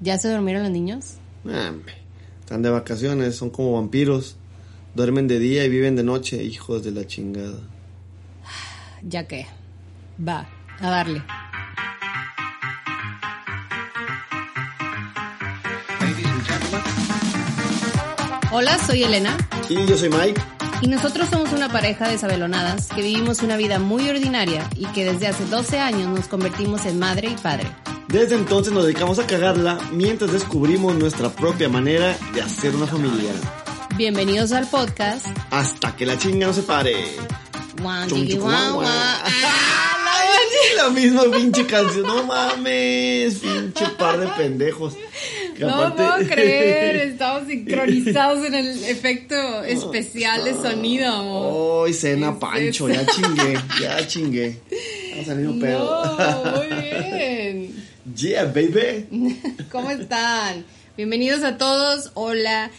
¿Ya se durmieron los niños? Hombre, están de vacaciones, son como vampiros. Duermen de día y viven de noche, hijos de la chingada. Ya que. Va, a darle. Hola, soy Elena. Y yo soy Mike. Y nosotros somos una pareja de sabelonadas que vivimos una vida muy ordinaria y que desde hace 12 años nos convertimos en madre y padre. Desde entonces nos dedicamos a cagarla mientras descubrimos nuestra propia manera de hacer una familia. Bienvenidos al podcast. Hasta que la chinga no se pare. Guan, Chum, chiqui, chiqui, guan, guan, guan. Ay, La misma pinche canción, no mames, pinche par de pendejos. Que No aparte- puedo creer, estamos sincronizados en el efecto especial de sonido, amor. Ay, cena ¿Qué es Pancho, ya chingué, ya chingué. Vamos a salir un pedo. No, muy bien. Yeah, baby. ¿Cómo están? Bienvenidos a todos. Hola.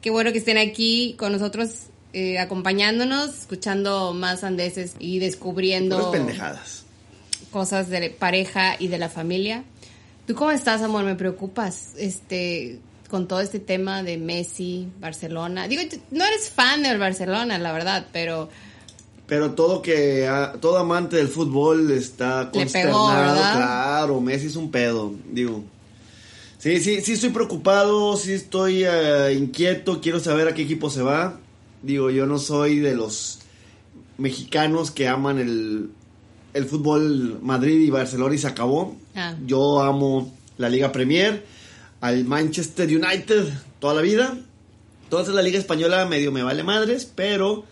Qué bueno que estén aquí con nosotros, eh, acompañándonos, escuchando más andeses y descubriendo Puras pendejadas. cosas de pareja y de la familia. ¿Tú cómo estás, amor? Me preocupas, este, con todo este tema de Messi, Barcelona. Digo, no eres fan del Barcelona, la verdad, pero Pero todo que ah, todo amante del fútbol está pegó, consternado, claro, Messi es un pedo, digo. Sí, sí, sí estoy preocupado, sí estoy eh, inquieto, quiero saber a qué equipo se va. Digo, yo no soy de los mexicanos que aman el, el fútbol Madrid y Barcelona y se acabó. Ah. Yo amo la Liga Premier, al Manchester United toda la vida. Entonces la Liga Española medio me vale madres, pero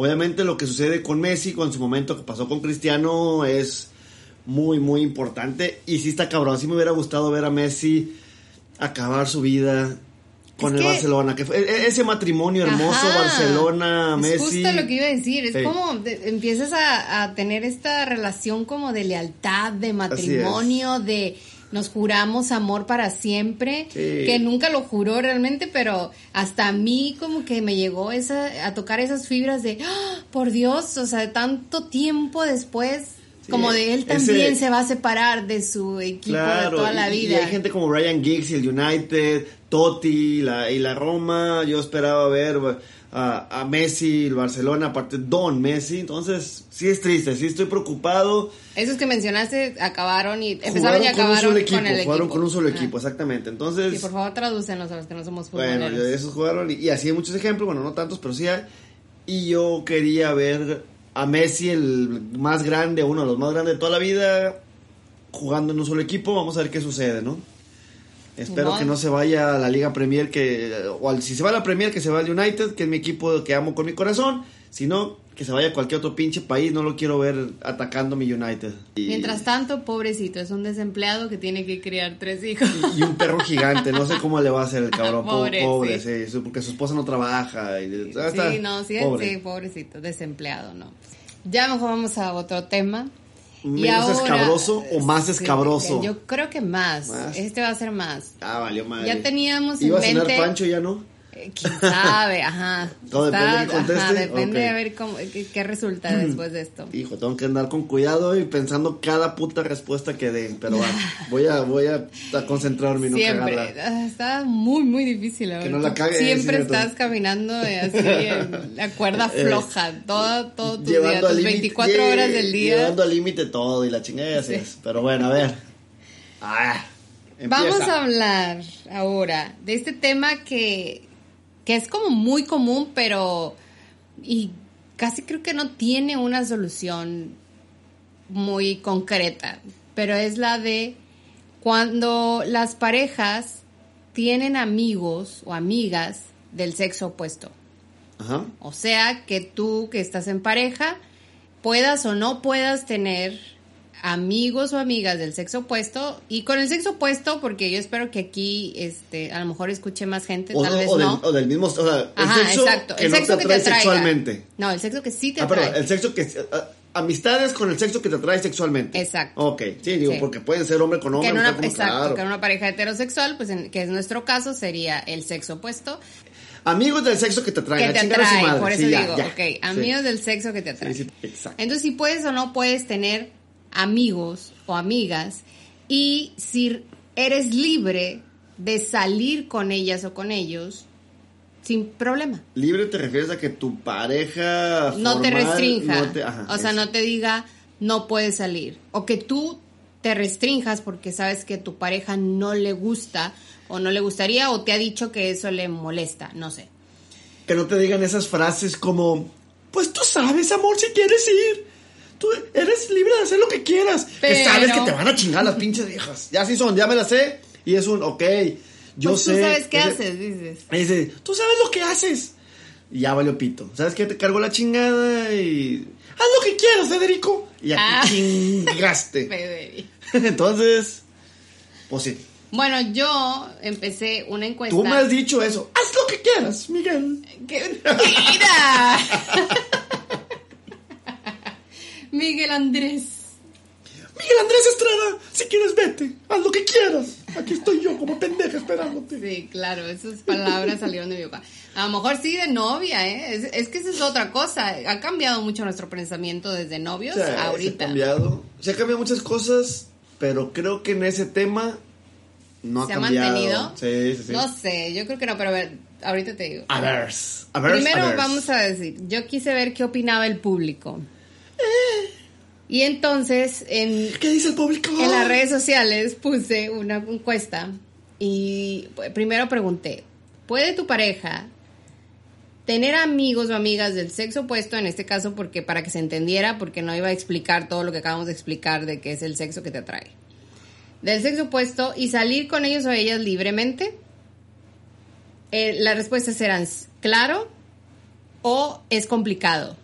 obviamente lo que sucede con Messi, con su momento que pasó con Cristiano, es muy, muy importante. Y sí está cabrón, sí me hubiera gustado ver a Messi acabar su vida con Es el que- Barcelona. Que fue, e- ese matrimonio hermoso, Ajá. Barcelona, Es Messi. justo lo que iba a decir. Es Sí. como de- empiezas a, a tener esta relación como de lealtad, de matrimonio, de nos juramos amor para siempre, Sí. que nunca lo juró realmente, pero hasta a mí como que me llegó esa, a tocar esas fibras de, ¡Ah! por Dios, o sea, tanto tiempo después, Sí, como de él ese- también se va a separar de su equipo de toda la y- y vida. hay gente como Ryan Giggs y el United, Totti la, y la Roma. Yo esperaba ver a, a Messi, el Barcelona, aparte Don Messi. Entonces, sí es triste, sí estoy preocupado. Esos que mencionaste acabaron y empezaron y con un acabaron solo equipo, con el equipo. jugaron con un solo equipo, exactamente. Entonces, Sí, por favor, tradúcenos a los que no somos bueno, futboleros. de esos jugaron y, y así hay muchos ejemplos, bueno, no tantos, pero sí hay. Y yo quería ver a Messi, el más grande, uno de los más grandes de toda la vida, jugando en un solo equipo. Vamos a ver qué sucede, ¿no? Espero que no se vaya a la Liga Premier, que o al- si se va a la Premier, que se va al United, que es mi equipo que amo con mi corazón. Si no, que se vaya a cualquier otro pinche país, no lo quiero ver atacando mi United. Y- Mientras tanto, pobrecito, es un desempleado que tiene que criar tres hijos. y un perro gigante, no sé cómo le va a hacer el cabrón, po- Pobre, pobre, sí. sí, porque su esposa no trabaja. Y, ah, sí, no, sí, pobre. sí, pobrecito, desempleado, ¿no. Ya mejor vamos a otro tema. ¿Menos escabroso o más escabroso? Yo creo que más. Más. Este va a ser más. Ah, valió madre. Ya teníamos en ¿Iba a cenar mente- Pancho ya no? Eh, ¿Quién sabe? Ajá. Todo depende de conteste. ajá, depende Ok. de ver cómo, qué, qué resulta después de esto. Hijo, tengo que andar con cuidado y pensando cada puta respuesta que den. Pero va, voy a, voy a, a concentrarme y no Siempre. cagarla. Ah, Está muy, muy difícil. la Que no la cague, Siempre estás caminando así en la cuerda floja. Todo, todo tu día, Llevando tus límite- 24 lle- horas del día. Llevando al límite todo y la chingada Sí. Pero bueno, a ver. Ah, Vamos a hablar ahora de este tema que, que es como muy común, pero y casi creo que no tiene una solución muy concreta, pero es la de cuando las parejas tienen amigos o amigas del sexo opuesto. Ajá. O sea, que tú que estás en pareja puedas o no puedas tener amigos o amigas del sexo opuesto y con el sexo opuesto porque yo espero que aquí este a lo mejor escuche más gente O, tal vez o no del, o del mismo, o sea, el Ajá, sexo exacto que el no te que te atrae sexualmente. no el sexo que sí te Ah, atrae perdón, el sexo que... ah, amistades con el sexo que te atrae sexualmente. Exacto. Ok, sí, digo, Sí. porque pueden ser hombre con hombre, que en una, exacto, claro. que en una pareja heterosexual, pues en- que es nuestro caso, sería el sexo opuesto, Amigos del sexo que te atraen. que a te chingar a su atrae, madre. por eso Sí, digo, ya. ok, Sí. amigos del sexo que te atraen. Entonces, si puedes o no puedes tener amigos o amigas, y si eres libre de salir con ellas o con ellos sin problema. Libre te refieres a que tu pareja No te restrinja. no te- ajá, o sea, eso. no te diga no puedes salir. O que tú te restrinjas porque sabes que tu pareja no le gusta o no le gustaría o te ha dicho que eso le molesta. No sé. Que no te digan esas frases como, pues tú sabes, amor, si quieres ir. Tú eres libre de hacer lo que quieras. Que Pero- sabes que te van a chingar las pinches viejas. Ya sí son, ya me las sé. Y es un, ok, yo Pues sé. tú sabes qué ese- haces, dices. Dice, tú sabes lo que haces. Y ya valió pito. ¿Sabes qué? Te cargo la chingada y... Haz lo que quieras, Federico. Y ya Ah. te chingaste. Entonces, pues sí. Bueno, yo empecé una encuesta. Tú me has dicho eso. Haz lo que quieras, Miguel. ¡Qué mentira! Miguel Andrés. Miguel Andrés Estrada, si quieres vete, haz lo que quieras. Aquí estoy yo como pendeja esperándote. Sí, claro, esas palabras salieron de mi boca. A lo mejor sí de novia, ¿eh? Es, es que esa es otra cosa. Ha cambiado mucho nuestro pensamiento desde novios O sea, Se ha ahorita. cambiado. Se ha cambiado muchas cosas, pero creo que en ese tema no ¿Se ha ha cambiado. mantenido? Sí, sí, sí. No sé, yo creo que no, pero a ver, ahorita te digo. A ver, a ver, Primero a ver. vamos a decir, yo quise ver qué opinaba el público. Y entonces, en, ¿Qué dice el público? En las redes sociales puse una encuesta y pues, primero pregunté, ¿puede tu pareja tener amigos o amigas del sexo opuesto, en este caso porque para que se entendiera, porque no iba a explicar todo lo que acabamos de explicar de que es el sexo que te atrae? Del sexo opuesto y salir con ellos o ellas libremente. Eh, las respuestas eran claro o es complicado.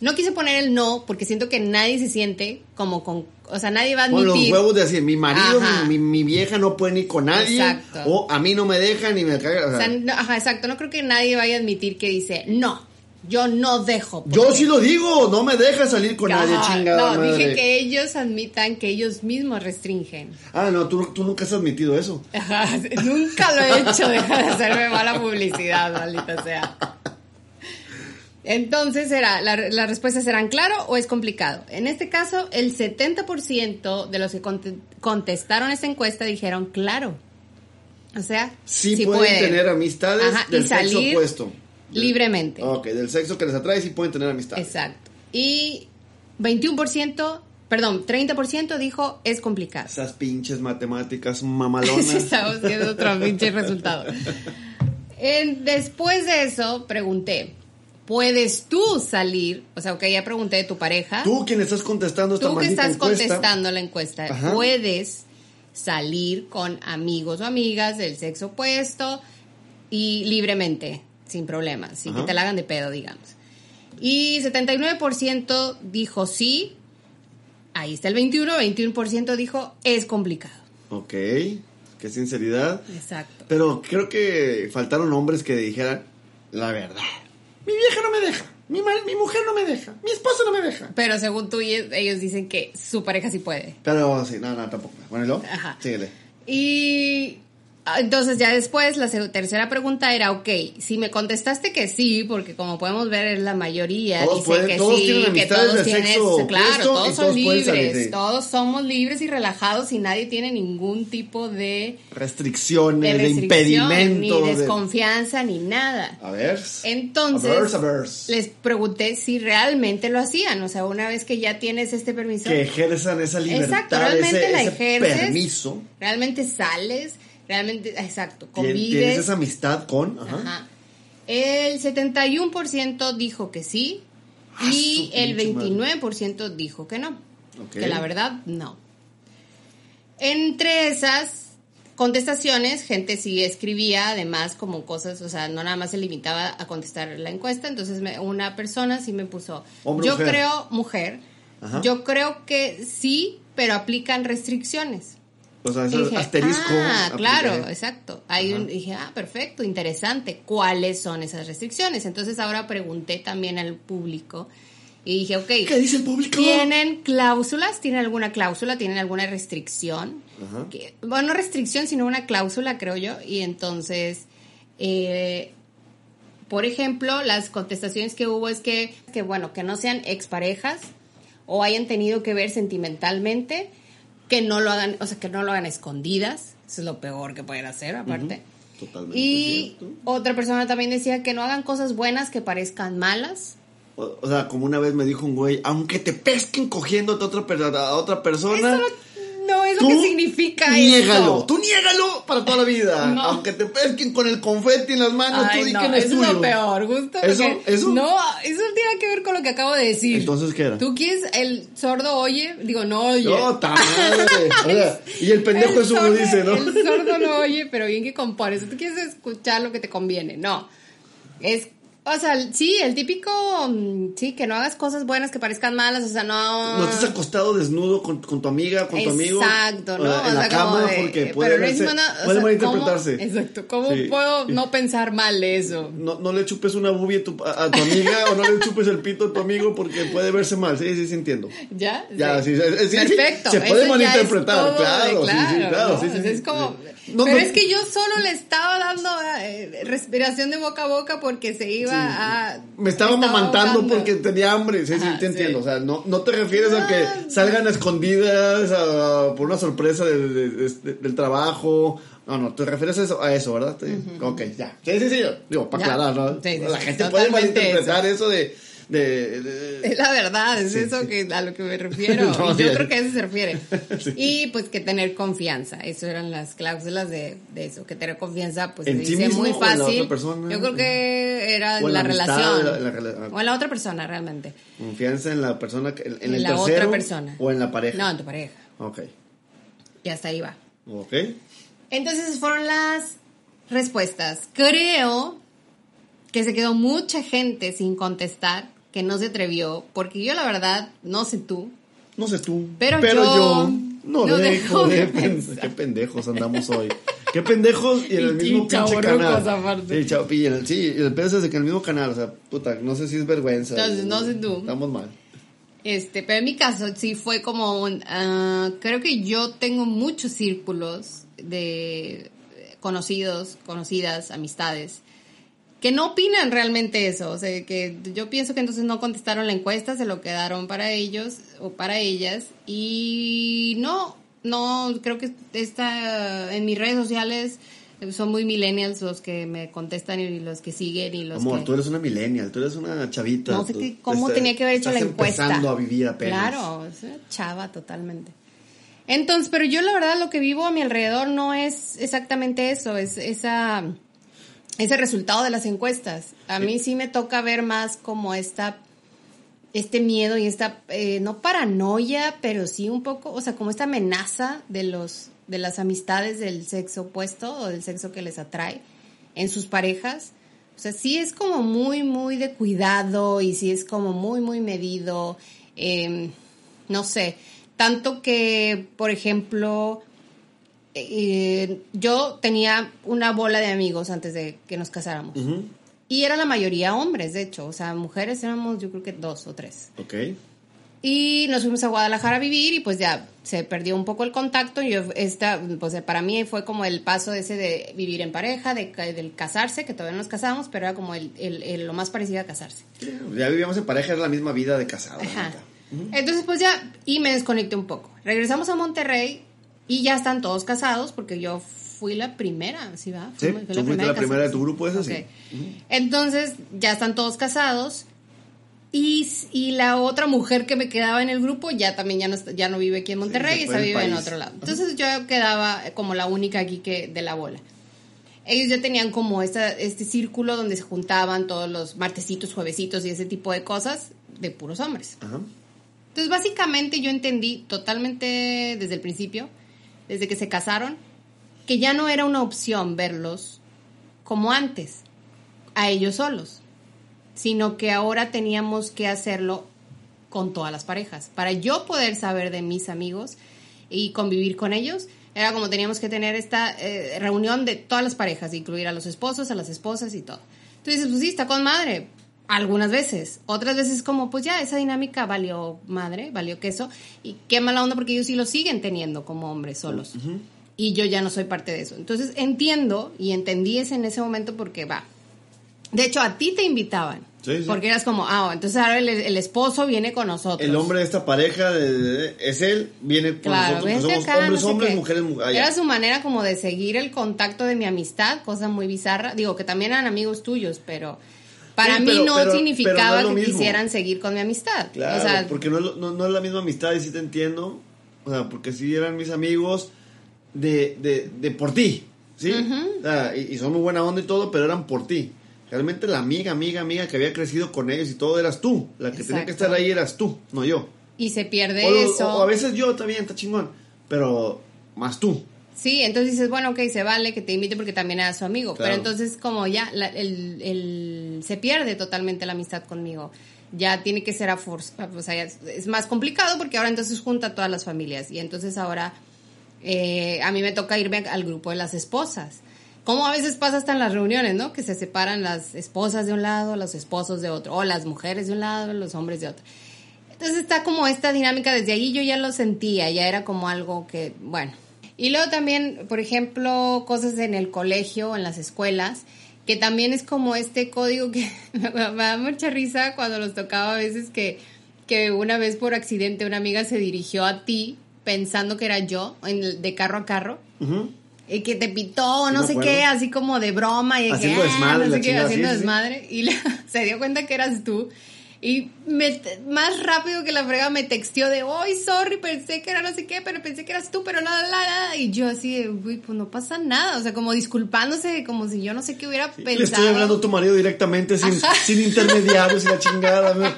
No quise poner el no porque siento que nadie se siente como con, o sea, nadie va a Con los admitir. huevos de decir, mi marido, mi, mi- vieja no puede ir con nadie. Exacto. O a mí no me dejan ni me cagan. o sea, no- ajá, exacto. No creo que nadie vaya a admitir que dice, no, yo no dejo. yo sí lo digo, no me deja salir con nadie, chingada No, madre. dije que ellos admitan que ellos mismos restringen. Ah, no, tú, tú nunca has admitido eso. Ajá, nunca lo he hecho, deja de hacerme mala publicidad, maldita sea. Entonces, era, la- las respuestas eran claro o es complicado. En este caso, el 70% de los que conte- contestaron esta encuesta dijeron claro. O sea, Sí, sí pueden tener amistades Ajá, y del sexo salir opuesto. Libremente. Ok, del sexo que les atrae sí pueden tener amistades. Exacto. Y 21%, perdón, 30% dijo es complicado. Esas pinches matemáticas mamalonas. Estamos viendo otro pinche resultado. En- después de eso, pregunté, ¿puedes tú salir? O sea, ok, ya pregunté de tu pareja. Tú quien estás contestando esta Tú que estás encuesta, contestando la encuesta, Ajá. ¿puedes salir con amigos o amigas del sexo opuesto y libremente, sin problemas, sin Ajá. que te la hagan de pedo, digamos? Y 79% dijo sí, ahí está el 21, 21% dijo es complicado. Ok, qué sinceridad. Exacto. Pero creo que faltaron hombres que dijeran la verdad. Mi vieja no me deja. Mi, mi mujer no me deja. Mi esposa no me deja. Pero según tú, y- ellos dicen que su pareja sí puede. Pero sí, no, no, tampoco. Bueno, ¿y luego? Ajá. Síguele. Y entonces ya después la tercera pregunta era, ok, si me contestaste que sí, porque como podemos ver es la mayoría, Todos dice pueden- que todos sí, tienen que todos del tienen, sexo claro, todos son todos libres, salir, sí. todos somos libres y relajados y nadie tiene ningún tipo de, Restricciones, de de, restricción, impedimento. ni de- desconfianza, ni nada. A ver. Entonces, A les pregunté si realmente lo hacían, o sea, una vez que ya tienes este permiso, Que ejerzan esa libertad, Exacto, realmente ese, la ese ejerces. permiso. realmente sales, realmente, exacto, convives. Tienes esa amistad con... Ajá. Ajá. El 71% dijo que sí Ah, y el pinche madre. 29% dijo que no. Que la verdad, no. Entre esas contestaciones, gente sí escribía además como cosas, o sea, no nada más se limitaba a contestar la encuesta, entonces me- una persona sí me puso, Hombre, yo mujer. creo, mujer, Ajá. yo creo que sí, pero aplican restricciones. O sea, ese Y dije, asterisco. ah, claro, exacto. Ahí Ajá. un- dije, ah, perfecto, interesante. ¿Cuáles son esas restricciones? Entonces ahora pregunté también al público y dije, ok, ¿Qué dice el público? ¿tienen cláusulas? ¿Tienen alguna cláusula? ¿Tienen alguna restricción? Ajá. Que- bueno, no restricción, sino una cláusula, creo yo. Y entonces, eh, por ejemplo, las contestaciones que hubo es que, que, bueno, que no sean exparejas o hayan tenido que ver sentimentalmente, que no lo hagan, o sea, que no lo hagan escondidas, Eso es lo peor que pueden hacer, aparte. Totalmente. Y cierto. otra persona también decía que no hagan cosas buenas que parezcan malas. O, o sea, como una vez me dijo un güey, aunque te pesquen cogiéndote a otra, a otra persona. Eso no es lo que significa niégalo, eso. tú niégalo para toda la vida. No. Aunque te pesquen con el confeti en las manos, Ay, tú di no, que no es eso tuyo. es lo peor, justo. ¿Eso? ¿Eso? No, eso tiene que ver con lo que acabo de decir. Entonces, ¿qué era? Tú quieres, el sordo oye, digo, no oye. No, madre. Y el pendejo lo sordo- dice, ¿no? El sordo no oye, pero bien que compone. Tú quieres escuchar lo que te conviene. No. Es, o sea, sí, el típico, mm, sí, que no hagas cosas buenas que parezcan malas, o sea, no. No estés acostado desnudo con, con tu amiga, con tu amigo. Exacto, ¿no? En O la sea, cama, de- porque puede, no verse- mana- o puede malinterpretarse. ¿cómo- exacto, ¿cómo Sí. puedo no pensar mal eso? No, no le chupes una boobie a tu, a, a tu amiga o no le chupes el pito a tu amigo porque puede verse mal. Sí, sí, sí, entiendo. ¿Ya? Ya, sí, sí, Perfecto. se puede malinterpretar, claro, sí, sí, claro, ¿no? sí, sí. es como... No, pero no- es que yo solo le estaba dando eh, respiración de boca a boca porque se iba a... Me estaba mamantando ahogando. porque tenía hambre. Sí, sí, te sí. entiendo. O sea, no, no te refieres a que salgan a escondidas a- por una sorpresa de- de- de- del trabajo. No, no, te refieres a eso, a eso ¿verdad? Sí. Ok, ya. Sí, sí, sí. Digo, para aclarar, ¿no? Sí, sí, La gente puede malinterpretar eso, de, de, de- Es la verdad, es Sí, eso sí. que a lo que me refiero. No, yo bien. creo que a eso se refiere. Sí. Y pues que tener confianza. Eso eran las cláusulas de, de eso. Que tener confianza, pues ¿En se dice muy fácil. Yo creo que era en la, la amistad, relación. la- la rela- o en la otra persona, realmente. confianza en la persona, en, En el la tercero otra persona. o en la pareja. No, en tu pareja. Ok, Y hasta ahí va. ok. Entonces fueron las respuestas. Creo que se quedó mucha gente sin contestar, que no se atrevió, porque yo la verdad, no sé tú, No sé tú, Pero pero, yo yo, no, no dejo dejo de pensar. Qué pendejos andamos hoy. Qué pendejos y en el Y mismo pinche canal. Sí, chao, y el, sí, el pedo es de que en el mismo canal, o sea, puta, no sé si es vergüenza. Entonces, no sé tú. Estamos mal. Este, pero en mi caso sí fue como un, ah, creo que yo tengo muchos círculos de conocidos, conocidas, amistades, que no opinan realmente eso, o sea, que yo pienso que entonces no contestaron la encuesta, se lo quedaron para ellos o para ellas y no, no, creo que esta, en mis redes sociales son muy millennials los que me contestan y los que siguen y los Amor, que... tú eres una millennial, tú eres una chavita. No sé qué- cómo tenía que haber hecho la encuesta. empezando a vivir apenas. Claro, es una chava totalmente. Entonces, pero yo la verdad lo que vivo a mi alrededor no es exactamente eso, es esa ese resultado de las encuestas. A mí sí me toca ver más como esta este miedo y esta eh, no paranoia, pero sí un poco, o sea, como esta amenaza de los de las amistades del sexo opuesto o del sexo que les atrae en sus parejas. O sea, sí es como muy, muy de cuidado y sí es como muy, muy medido. eh, no sé, tanto que, por ejemplo, eh, yo tenía una bola de amigos antes de que nos casáramos. Ujú, Y era la mayoría hombres, de hecho. O sea, mujeres éramos yo creo que dos o tres. Ok. Y nos fuimos a Guadalajara a vivir y pues ya se perdió un poco el contacto. Y yo, esta, pues para mí fue como el paso ese de vivir en pareja, de, del casarse, que todavía no nos casamos, pero era como el, el- el- lo más parecido a casarse. Ya vivíamos en pareja, era la misma vida de casado. Ajá. Entonces pues ya, y me desconecté un poco. Regresamos a Monterrey y ya están todos casados porque yo fui la primera, ¿sí va? Sí, Fui- fui tú fuiste la primera de tu grupo, ese sí. Ok. Entonces ya están todos casados y, y la otra mujer que me quedaba en el grupo ya también ya no, ya no vive aquí en Monterrey, se fue esa vive en país. otro lado. Entonces yo quedaba como la única aquí que de la bola. Ellos ya tenían como esta, este círculo donde se juntaban todos los martesitos, juevesitos y ese tipo de cosas de puros hombres. Ajá. Entonces, básicamente yo entendí totalmente desde el principio, desde que se casaron, que ya no era una opción verlos como antes, a ellos solos, sino que ahora teníamos que hacerlo con todas las parejas. Para yo poder saber de mis amigos y convivir con ellos, era como teníamos que tener esta eh, reunión de todas las parejas, incluir a los esposos, a las esposas y todo. Entonces, pues sí, está con madre. Algunas veces. Otras veces como, pues ya, esa dinámica valió madre, valió queso. Y qué mala onda porque ellos sí lo siguen teniendo como hombres solos. Y yo ya no soy parte de eso. Entonces entiendo y entendí ese en ese momento porque va. De hecho, a ti te invitaban Sí, sí. Porque eras como, ah, entonces ahora el, el esposo viene con nosotros. El hombre de esta pareja de- de- es él, viene con Claro, nosotros, somos acá, hombres, no sé hombres, qué. mujeres, mujeres. Era su manera como de seguir el contacto de mi amistad, cosa muy bizarra. Digo, que también eran amigos tuyos, pero para Sí, mí pero- no pero- significaba pero no que quisieran seguir con mi amistad. Claro, o sea, porque no no, no es la misma amistad y sí te entiendo. O sea, porque sí eran mis amigos de, de, de por ti, ¿sí? O sea, y, y son muy buena onda y todo, pero eran por ti. Realmente la amiga, amiga, amiga que había crecido con ellos y todo eras tú. La que tenía que Exacto. estar ahí eras tú, no yo. y se pierde O, eso. o a veces yo también, está chingón, pero más tú. Sí, entonces dices, bueno, ok, se vale que te invite porque también era su amigo. Claro. Pero entonces como ya la- el, el- se pierde totalmente la amistad conmigo. Ya tiene que ser a fuerza, o sea, es más complicado porque ahora entonces junta a todas las familias. Y entonces ahora eh, a mí me toca irme al grupo de las esposas. Como a veces pasa hasta en las reuniones, ¿no? Que se separan las esposas de un lado, los esposos de otro, o las mujeres de un lado, los hombres de otro. Entonces está como esta dinámica, desde ahí yo ya lo sentía, ya era como algo que, bueno. Y luego también, por ejemplo, cosas en el colegio, en las escuelas, que también es como este código que me da mucha risa cuando nos tocaba a veces que, que una vez por accidente una amiga se dirigió a ti pensando que era yo, en de carro a carro. Y que te pitó, no me sé acuerdo. qué, así como de broma y Haciendo que, desmadre, no sé qué, haciendo sí, sí, sí. desmadre. Y la- se dio cuenta que eras tú. Y me, más rápido que la frega me texteó de, hoy sorry, pensé que era no sé qué, pero pensé que eras tú, pero nada, nada. Y yo así de, uy, pues no pasa nada. O sea, como disculpándose, como si yo no sé qué hubiera pensado. Le estoy hablando a tu marido directamente, sin, sin intermediarios y la chingada. ¿no?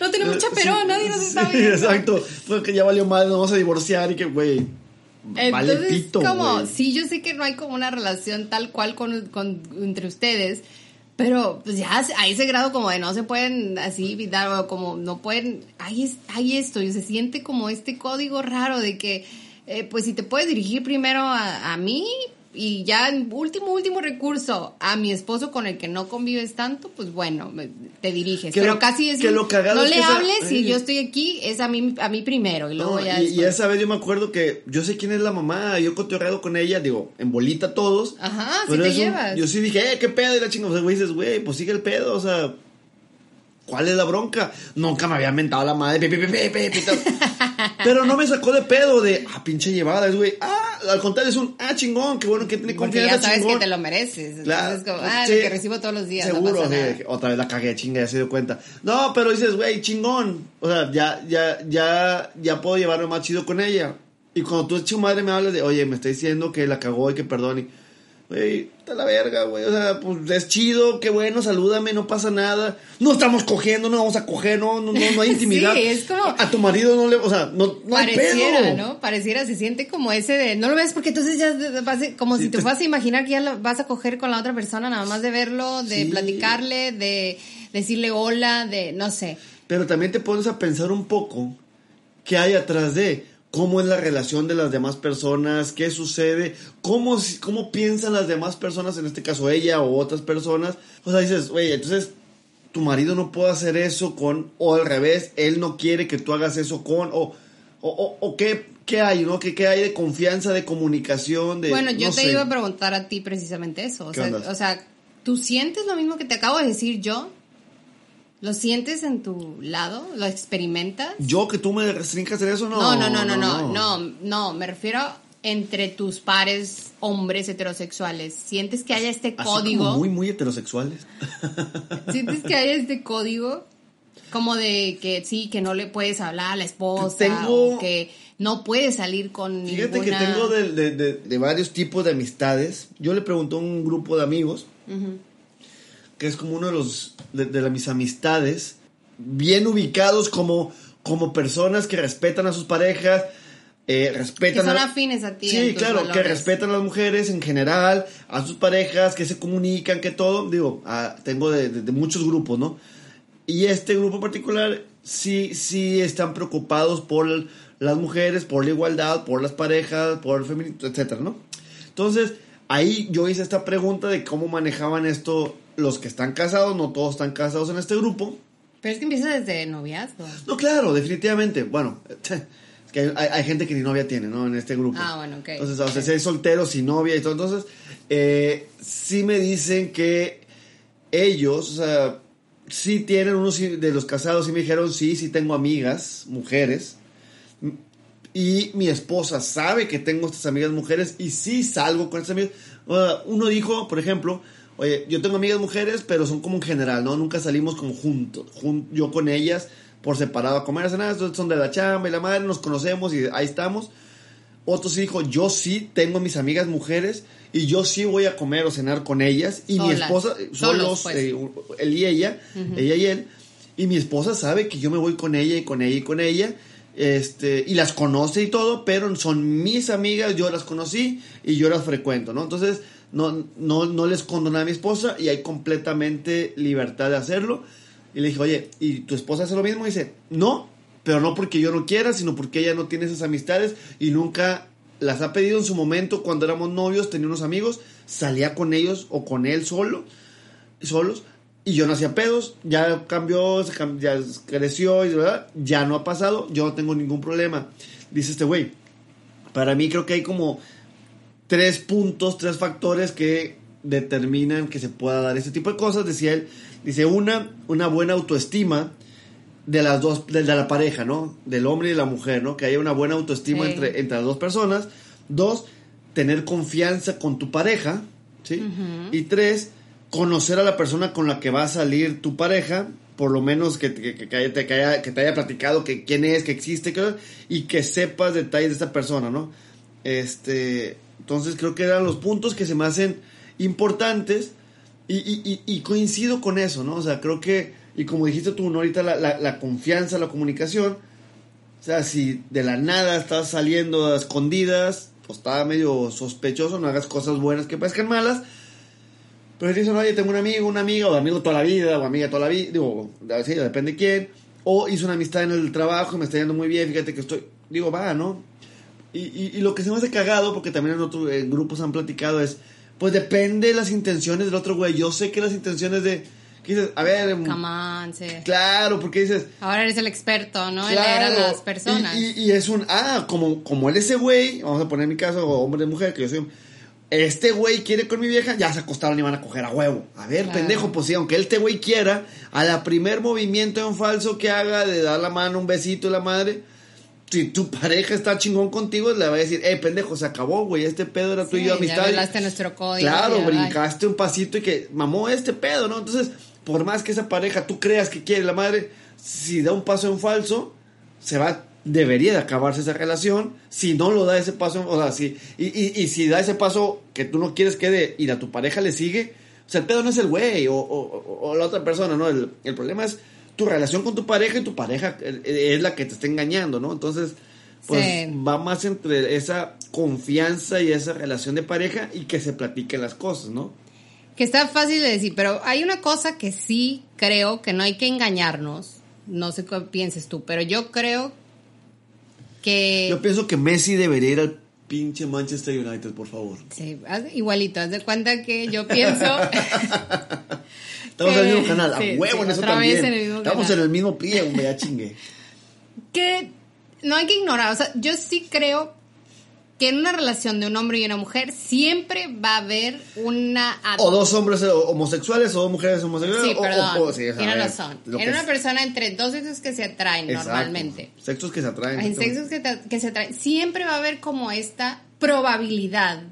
No tenemos chaperón, Sí, nadie nos está sí, viendo. Exacto. Fue que ya valió mal, nos vamos a divorciar y que, güey. Vale Entonces, pito, como, sí, yo sé que no hay como una relación tal cual con, con- entre ustedes, pero pues ya a ese grado como de no se pueden así evitar o como no pueden, hay, hay esto y se siente como este código raro de que, eh, pues si te puedes dirigir primero a, a mí y ya en último, último recurso a mi esposo con el que no convives tanto, pues bueno, me- te diriges. Que pero lo- casi es, que lo no es le que esa- hables si yo estoy aquí, es a mí, a mí primero y luego No, ya y, esa vez yo me acuerdo que yo sé quién es la mamá, yo cotorreado con ella, digo, en bolita todos. Ajá, sí te un- llevas. yo sí dije, eh, qué pedo, y la chingada, o sea, güey, dices, güey, pues sigue el pedo, o sea, ¿cuál es la bronca? Nunca me había mentado la madre, pe, pe, pe, pero no me sacó de pedo de, ah, pinche llevada, es güey, ah, al contrario, es un, ah, chingón, qué bueno que tiene Porque confianza, ya sabes chingón. que te lo mereces. Claro. Entonces, como, ah, Sí. lo que recibo todos los días. Seguro, no pasa nada. otra vez la cagué, chinga, ya se dio cuenta. No, pero dices, güey, chingón. O sea, ya, ya, ya, ya puedo llevarme más chido con ella. Y cuando tú, chico madre, me hablas de, oye, me está diciendo que la cagó y que perdone. Güey, está la verga, güey. O sea, pues es chido, qué bueno, salúdame, no pasa nada. No estamos cogiendo, no vamos a coger, no, no, no, no hay intimidad. Sí, es como- A tu marido no le, o sea, no, no hay Pareciera, pedo. ¿no? Pareciera, se siente como ese de, no lo ves porque entonces ya vas como si te vas a imaginar que ya lo vas a coger con la otra persona, nada más de verlo, de Sí. platicarle, de decirle hola, de, no sé. Pero también te pones a pensar un poco qué hay atrás de cómo es la relación de las demás personas, qué sucede, cómo, cómo piensan las demás personas, en este caso ella o otras personas. O sea, dices, güey, entonces tu marido no puede hacer eso con, o al revés, él no quiere que tú hagas eso con, o, o, o, qué, qué hay, ¿no? ¿Qué, qué hay de confianza, de comunicación, de... Bueno, yo no te sé. iba a preguntar a ti precisamente eso. O ¿Qué sea, o sea, ¿tú sientes lo mismo que te acabo de decir yo? ¿Lo sientes en tu lado? ¿Lo experimentas? Yo que tú me restringas en eso, no. No, no, no, no, no, no, no, me refiero entre tus pares hombres heterosexuales. ¿Sientes que haya este Así código? como muy, muy heterosexuales. ¿Sientes que haya este código? Como de que sí, que no le puedes hablar a la esposa Tengo- o que no puedes salir con Fíjate ninguna... que tengo de, de- de- de varios tipos de amistades. Yo le pregunté a un grupo de amigos, que es como uno de los de, de mis amistades, bien ubicados como, como personas que respetan a sus parejas, eh, que respetan son a- afines a ti. Sí, claro, que valores. respetan a las mujeres en general, a sus parejas, que se comunican, que todo. Digo, ah, tengo de, de- de muchos grupos, ¿no? Y este grupo en particular sí, sí están preocupados por las mujeres, por la igualdad, por las parejas, por el feminismo, etcétera, ¿no? Entonces, ahí yo hice esta pregunta de cómo manejaban esto los que están casados, no todos están casados en este grupo. Pero es que empieza desde noviazgo. No, claro, definitivamente. Bueno, es que hay, hay- hay gente que ni novia tiene, ¿no? En este grupo. Ah, bueno, ok. Entonces, o sea, si hay solteros sin novia y todo. Entonces, eh, sí me dicen que ellos, o sea, sí tienen unos de los casados y me dijeron, sí, sí tengo amigas, mujeres. Y mi esposa sabe que tengo estas amigas mujeres y sí salgo con estas amigas. Uno dijo, por ejemplo, oye, yo tengo amigas mujeres, pero son como en general, ¿no? Nunca salimos como juntos, yo con ellas por separado a comer, a cenar, son de la chamba y la madre, nos conocemos y ahí estamos. Otro sí dijo, yo sí tengo mis amigas mujeres y yo sí voy a comer o cenar con ellas y mi esposa, solos, pues. eh, él y ella, ella y él, y mi esposa sabe que yo me voy con ella y con ella y con ella, este, y las conoce y todo, pero son mis amigas, yo las conocí y yo las frecuento, ¿no? Entonces, no, no, no les escondo nada a mi esposa y hay completamente libertad de hacerlo. Y le dije, oye, ¿y tu esposa hace lo mismo? Y dice, no, pero no porque yo no quiera, sino porque ella no tiene esas amistades y nunca las ha pedido en su momento cuando éramos novios, tenía unos amigos, salía con ellos o con él solo, solos, y yo no hacía pedos, ya cambió, ya creció y ¿verdad? ya no ha pasado, yo no tengo ningún problema. Dice este güey, para mí creo que hay como tres puntos, tres factores que determinan que se pueda dar ese tipo de cosas, decía él, dice una, una buena autoestima, de las dos, de, la pareja, ¿no? Del hombre y de la mujer, ¿no? Que haya una buena autoestima entre, entre las dos personas. Dos, tener confianza con tu pareja, ¿sí? Y tres, conocer a la persona con la que va a salir tu pareja, por lo menos que, que, que, haya, que te haya platicado que quién es, que existe, y que sepas detalles de esa persona, ¿no? Este, entonces creo que eran los puntos que se me hacen importantes y, coincido con eso, ¿no? O sea, creo que y como dijiste tú, ¿no? ahorita la, confianza, la comunicación. O sea, si de la nada estás saliendo a escondidas, pues está medio sospechoso, no hagas cosas buenas que parezcan malas. Pero si dicen, oye, tengo un amigo, una amiga, o amigo toda la vida, o amiga toda la vida, digo, depende de quién. O hizo una amistad en el trabajo y me está yendo muy bien, fíjate que estoy, digo, va, ¿no? Y, y, lo que se me hace cagado, porque también en otros grupos han platicado, es, pues depende de las intenciones del otro güey. Yo sé que las intenciones de dices, a ver. Mm, Come on, sí. Claro, porque dices. Ahora eres el experto, ¿no? Claro, en leer a las personas. Y, es un. Ah, como, como él, ese güey, vamos a poner mi caso, hombre de mujer, que yo soy. Este güey quiere con mi vieja, ya se acostaron y van a coger a huevo. A ver, pendejo, pues sí, aunque este güey quiera, a la primer movimiento en falso que haga de dar la mano, un besito y la madre, si tu pareja está chingón contigo, le va a decir, eh, pendejo, se acabó, güey, este pedo era tú y yo amistad. Ya nuestro código. Claro, brincaste un pasito y que mamó este pedo, ¿no? Entonces, por más que esa pareja tú creas que quiere la madre, si da un paso en falso, se va, debería de acabarse esa relación. Si no lo da ese paso, o sea, si, y, y, si da ese paso que tú no quieres que dé y a tu pareja le sigue, o sea, el pedo no es el güey o, o, la otra persona, ¿no? El, el, problema es tu relación con tu pareja y tu pareja es la que te está engañando, ¿no? Entonces, pues va más entre esa confianza y esa relación de pareja y que se platiquen las cosas, ¿no? que está fácil de decir, pero hay una cosa que sí creo que no hay que engañarnos. No sé qué pienses tú, pero yo creo que... Yo pienso que Messi debería ir al pinche Manchester United, por favor. Sí, igualito, haz de cuenta que yo pienso... Estamos en el mismo canal, a huevo en eso también. Estamos en el mismo pie, hombre, ya chingue. Que no hay que ignorar, o sea, yo sí creo que en una relación de un hombre y una mujer siempre va a haber una... O dos hombres homosexuales o dos mujeres homosexuales. Sí, perdón, tiene razón. En una persona entre dos sexos que se atraen normalmente. Sexos que se atraen. En sexos que, se atraen. Siempre va a haber como esta probabilidad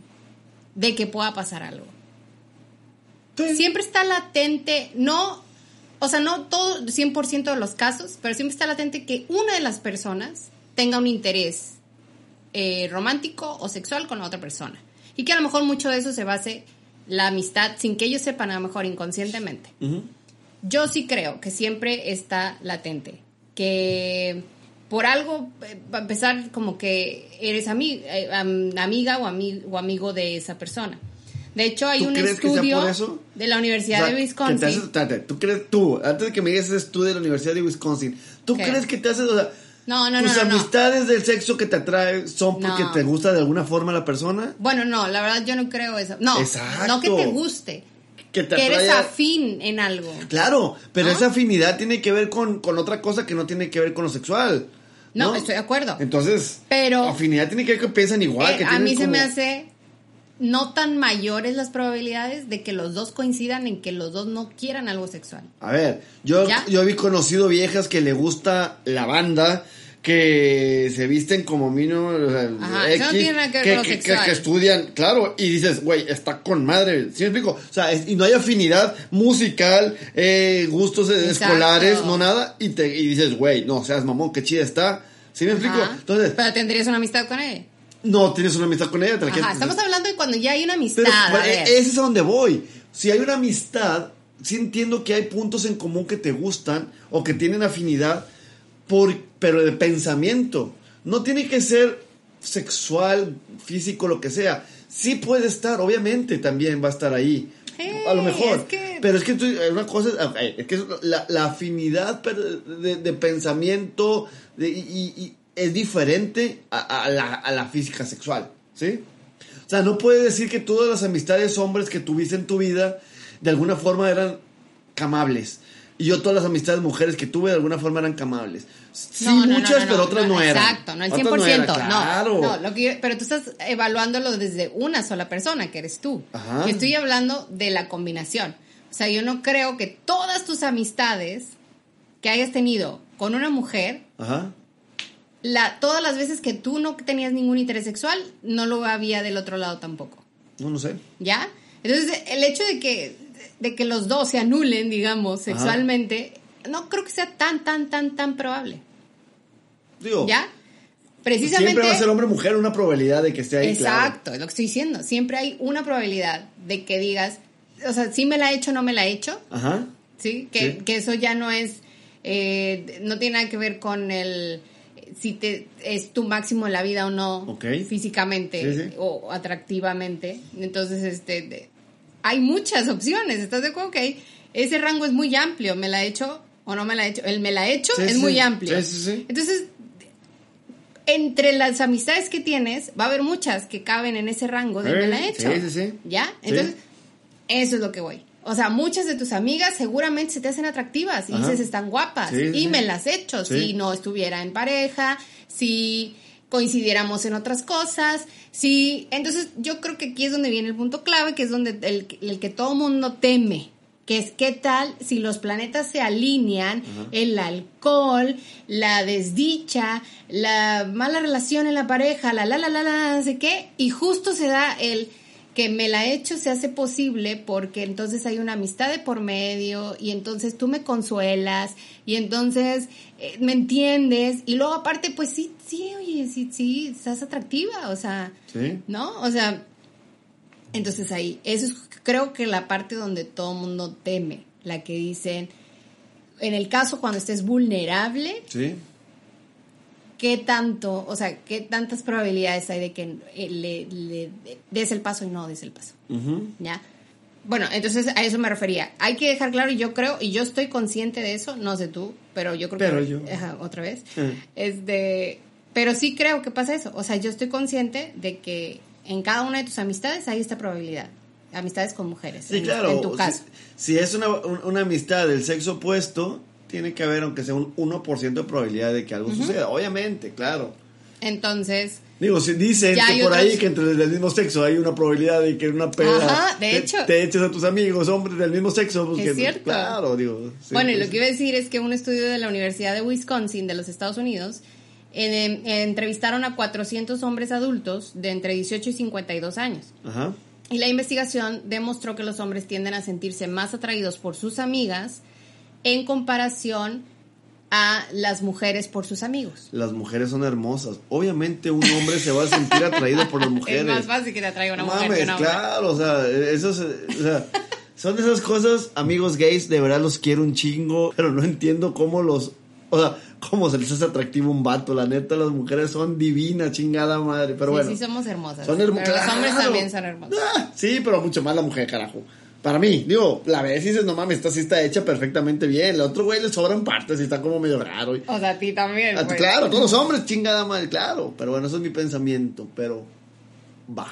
de que pueda pasar algo. Siempre está latente, no, o sea, no todo 100% de los casos, pero siempre está latente que una de las personas tenga un interés eh, romántico o sexual con la otra persona. Y que a lo mejor mucho de eso se base la amistad sin que ellos sepan, a lo mejor inconscientemente. Yo sí creo que siempre está latente. Que por algo, eh, a empezar como que eres eh, amiga o, o amigo de esa persona. De hecho, hay un estudio de la Universidad de Wisconsin. ¿Tú crees tú, antes de que me digas ese estudio de la Universidad de Wisconsin, ¿tú crees que te hace, no, no, ¿Tus no, amistades del sexo que te atrae son porque te gusta de alguna forma la persona? Bueno, no, la verdad yo no creo eso. No, no que te guste. Que, te eres afín en algo. Claro, pero esa afinidad tiene que ver con, otra cosa que no tiene que ver con lo sexual. No, estoy de acuerdo. Entonces, pero afinidad tiene que ver que piensan igual. Eh, a mí se me hace no tan mayores las probabilidades de que los dos coincidan en que los dos no quieran algo sexual. A ver, yo, ¿Ya? yo he conocido viejas que le gusta la banda, que se visten como mino, o sea, Ajá, eso no tiene nada que ver que, con que- sexual. que- que estudian, claro, y dices, güey, está con madre, ¿sí me explico? O sea, es- y no hay afinidad musical, eh, gustos Exacto. escolares, no nada, y, te, y dices, güey, no seas mamón, qué chida está, ¿sí me explico? Ajá. Entonces, Pero tendrías una amistad con él. No tienes una amistad con ella, te la Ajá, estamos hablando de cuando ya hay una amistad. pero a ver. ese es a donde voy. Si hay una amistad, sí entiendo que hay puntos en común que te gustan o que tienen afinidad, por, pero de pensamiento. No tiene que ser sexual, físico, lo que sea. Sí puede estar, obviamente también va a estar ahí. Eh, a lo mejor. es que- Pero es que tú- una cosa es, es que la, la afinidad de, de pensamiento de- y es diferente a, a la, a la física sexual. ¿Sí? O sea, no puedes decir que todas las amistades hombres que tuviste en tu vida de alguna forma eran camables. Y yo todas las amistades mujeres que tuve de alguna forma eran camables. Sí, No, no, no, muchas, no, pero otras no, eran. Exacto, no el Otras 100%. no claro. no, lo que yo- pero tú estás evaluándolo desde una sola persona, que eres tú. Ajá. Y estoy hablando de la combinación. O sea, yo no creo que todas tus amistades que hayas tenido con una mujer, Ajá. La, todas las veces que tú no tenías ningún interés sexual, no lo había del otro lado tampoco. No, no sé. ¿Ya? Entonces, el hecho de que, de que los dos se anulen, digamos, sexualmente, no creo que sea tan, tan, tan, tan probable. Digo, ¿Ya? Precisamente. siempre va a ser hombre o mujer una probabilidad de que esté ahí. claro. Exacto, es lo que estoy diciendo. Siempre hay una probabilidad de que digas, o sea, si me la he hecho, no me la he hecho, Ajá. ¿sí? Que, Sí. que eso ya no es, eh, no tiene nada que ver con el si te es tu máximo en la vida o no físicamente Sí, sí. o atractivamente. Entonces, este, de- hay muchas opciones. ¿Estás de acuerdo? Que ese rango es muy amplio. ¿Me la he hecho o no me la he hecho? El me la he hecho Sí, es muy amplio. Entonces, entre las amistades que tienes, va a haber muchas que caben en ese rango de me la he hecho. ¿Ya? Entonces, eso es lo que voy. O sea, muchas de tus amigas seguramente se te hacen atractivas y Ajá. dices están guapas Sí, y sí. me las he hecho Sí. si no estuviera en pareja, si coincidiéramos en otras cosas, si entonces yo creo que aquí es donde viene el punto clave, que es donde el, el que todo mundo teme, que es qué tal si los planetas se alinean, el alcohol, la desdicha, la mala relación en la pareja, la la la la la, no sé qué, y justo se da el que me la he hecho se hace posible porque entonces hay una amistad de por medio y entonces tú me consuelas y entonces eh, me entiendes y luego aparte pues sí, sí, oye, sí, sí, estás atractiva, o sea, Sí. ¿no? O sea, entonces ahí, eso es creo que la parte donde todo el mundo teme, la que dicen, en el caso cuando estés vulnerable, Sí. ¿Qué tanto, o sea, qué tantas probabilidades hay de que eh, le, le des el paso y no des el paso? Ujú. ¿Ya? Bueno, entonces a eso me refería. Hay que dejar claro, y yo creo, y yo estoy consciente de eso, no sé tú, pero yo creo Pero que... yo. Ajá, otra vez. Eh. Este, pero sí creo que pasa eso. O sea, yo estoy consciente de que en cada una de tus amistades hay esta probabilidad. Amistades con mujeres. Sí, en, claro. En tu caso. Si, si es una, un- una amistad del sexo opuesto, tiene que haber, aunque sea un 1% de probabilidad de que algo suceda. Obviamente, claro. Entonces, Digo, si dicen que por otros- ahí que entre el del mismo sexo hay una probabilidad de que una peda Ajá, de te, hecho. te eches a tus amigos, hombres del mismo sexo. Pues Es que- cierto. Claro, digo. sí, bueno, y pues, lo que iba a decir es que un estudio de la Universidad de Wisconsin de los Estados Unidos eh, eh, entrevistaron a 400 hombres adultos de entre 18 y 52 años. Ajá. Y la investigación demostró que los hombres tienden a sentirse más atraídos por sus amigas en comparación a las mujeres por sus amigos. Las mujeres son hermosas. Obviamente un hombre se va a sentir atraído por las mujeres. Es más fácil que te atraiga una mujer que una hombre. claro, o sea, eso es, o sea, son esas cosas, amigos gays, de verdad los quiero un chingo, pero no entiendo cómo los, o sea, cómo se les hace atractivo un vato, la neta, las mujeres son divinas, chingada madre, pero sí, bueno. sí somos hermosas. Son hermo- pero los hombres también son hermosos. Ah, sí, pero mucho más la mujer, carajo. Para mí, digo, la ves y dices, no mames, esta sí está hecha perfectamente bien. El otro güey le sobran partes y está como medio raro. y- O sea, a ti también. Pues. claro, todos los hombres, chingada madre, claro. Pero bueno, eso es mi pensamiento, pero va.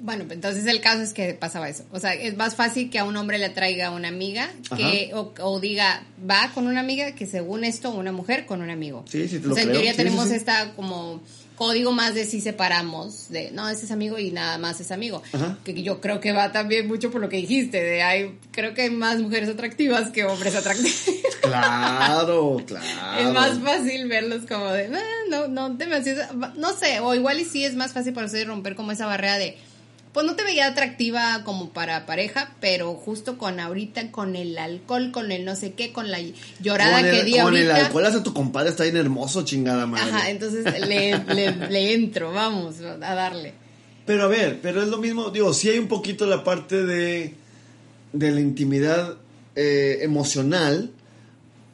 Bueno, pues entonces el caso es que pasaba eso. O sea, es más fácil que a un hombre le atraiga una amiga que o, o diga va con una amiga que según esto una mujer con un amigo. Sí, sí, te o lo sea, en teoría Sí, tenemos sí, sí. esta como código más de si separamos, de no, ese es amigo y nada más es amigo. Ajá. Que yo creo que va también mucho por lo que dijiste, de hay, creo que hay más mujeres atractivas que hombres atractivos. Claro, claro. Es más fácil verlos como de, "Ah, no, no demasiado, no sé, o igual y sí es más fácil para ustedes romper como esa barrera de, pues no te veía atractiva como para pareja, pero justo con ahorita, con el alcohol, con el no sé qué, con la llorada con que el, di con el ahorita. alcohol hasta tu compadre está bien hermoso, chingada madre. Ajá, entonces le, le, le entro, vamos a darle. Pero a ver, pero es lo mismo, digo, sí hay un poquito la parte de, de la intimidad eh, emocional,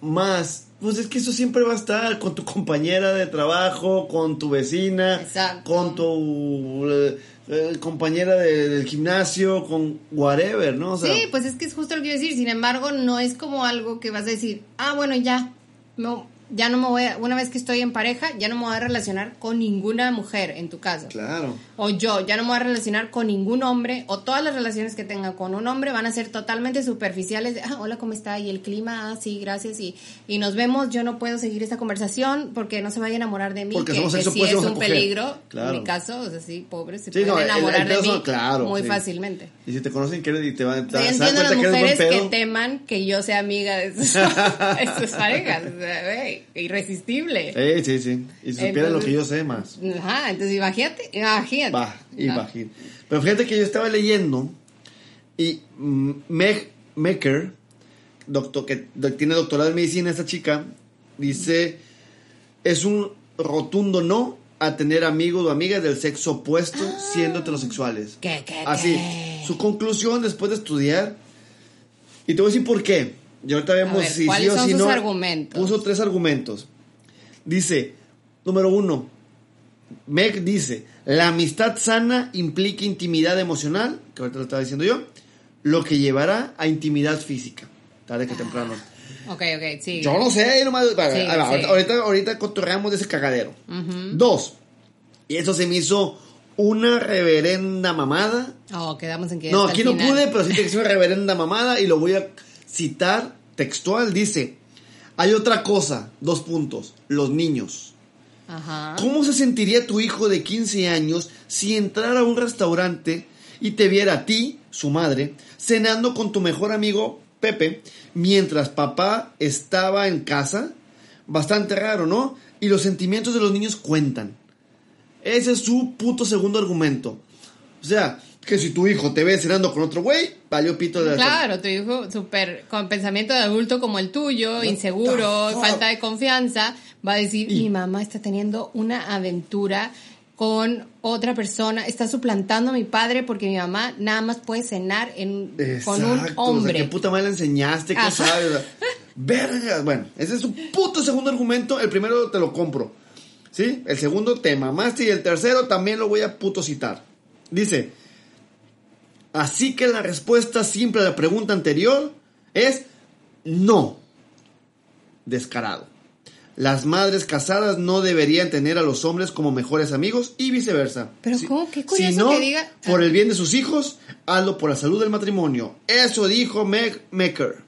más, pues es que eso siempre va a estar con tu compañera de trabajo, con tu vecina, Exacto. con tu eh, compañera de- del gimnasio, con whatever, ¿no? Sí, pues es que es justo lo que a decir. Sin embargo, no es como algo que vas a decir, ah, bueno, ya, no, ya no me voy a, una vez que estoy en pareja, ya no me voy a relacionar con ninguna mujer, en tu caso. Claro. O yo, ya no me voy a relacionar con ningún hombre, o todas las relaciones que tenga con un hombre van a ser totalmente superficiales. De, ah, hola, ¿cómo está? Y el clima, ah, sí, gracias. Y, y nos vemos, yo no puedo seguir esta conversación porque no se vaya a enamorar de mí, Porque que, somos que sí es un peligro. Claro. En mi caso, o sea, sí, pobre, se Sí, pueden no, enamorar el de mí son- claro, muy sí. fácilmente. Y si te conocen quieren y te van a entiendo a las que mujeres que pedo. teman que yo sea amiga de sus, de sus parejas. O sea, güey, irresistible. Eh, sí, sí. Y si supieran lo que yo sé más. Ajá, entonces imagínate, imagínate. Va, Ah. Pero fíjate que yo estaba leyendo y mm, Meg Mecker, doctor, que tiene doctorado en medicina, esta chica, dice, es un rotundo no a tener amigos o amigas del sexo opuesto siendo heterosexuales. Ah. ¿Qué, qué, Así, qué? su conclusión después de estudiar, y te voy a decir por qué. Y ahorita vemos ver, si sí ¿cuáles o son si sus no. argumentos? Puso tres argumentos. Dice, número uno, Meg dice, la amistad sana implica intimidad emocional, que ahorita lo estaba diciendo yo, lo que llevará a intimidad física, tarde que temprano. Ok, ok, sí. Yo no sé, nomás, para- Sí, ahí va, sí. ahorita, ahorita, ahorita cotorreamos de ese cagadero. Dos, y eso se me hizo una reverenda mamada. Oh, quedamos en que. No, aquí no final. pude, pero sí te hice una reverenda mamada y lo voy a citar textual. Dice, hay otra cosa, dos puntos, los niños. Ajá. ¿Cómo se sentiría tu hijo de 15 años si entrara a un restaurante y te viera a ti, su madre, cenando con tu mejor amigo Pepe, mientras papá estaba en casa? Bastante raro, ¿no? Y los sentimientos de los niños cuentan. Ese es su puto segundo argumento. O sea, que si tu hijo te ve cenando con otro güey, valió pito de la Claro, tu hijo súper con pensamiento de adulto como el tuyo, inseguro, falta de confianza, va a decir, Y- mi mamá está teniendo una aventura con otra persona, está suplantando a mi padre porque mi mamá nada más puede cenar en, con un Exacto, o sea, hombre. ¿Qué puta madre le enseñaste? ¿Qué Ajá. sabes? O sea, Vergas. Bueno, ese es su puto segundo argumento. El primero te lo compro. ¿Sí? El segundo te mamaste y el tercero también lo voy a puto citar. Dice, así que la respuesta simple a la pregunta anterior es no. Descarado. Las madres casadas no deberían tener a los hombres como mejores amigos y viceversa. Pero Si- ¿cómo? Qué curioso si no, que diga- por Ah. el bien de sus hijos, hazlo por la salud del matrimonio. Eso dijo Meg Mecker.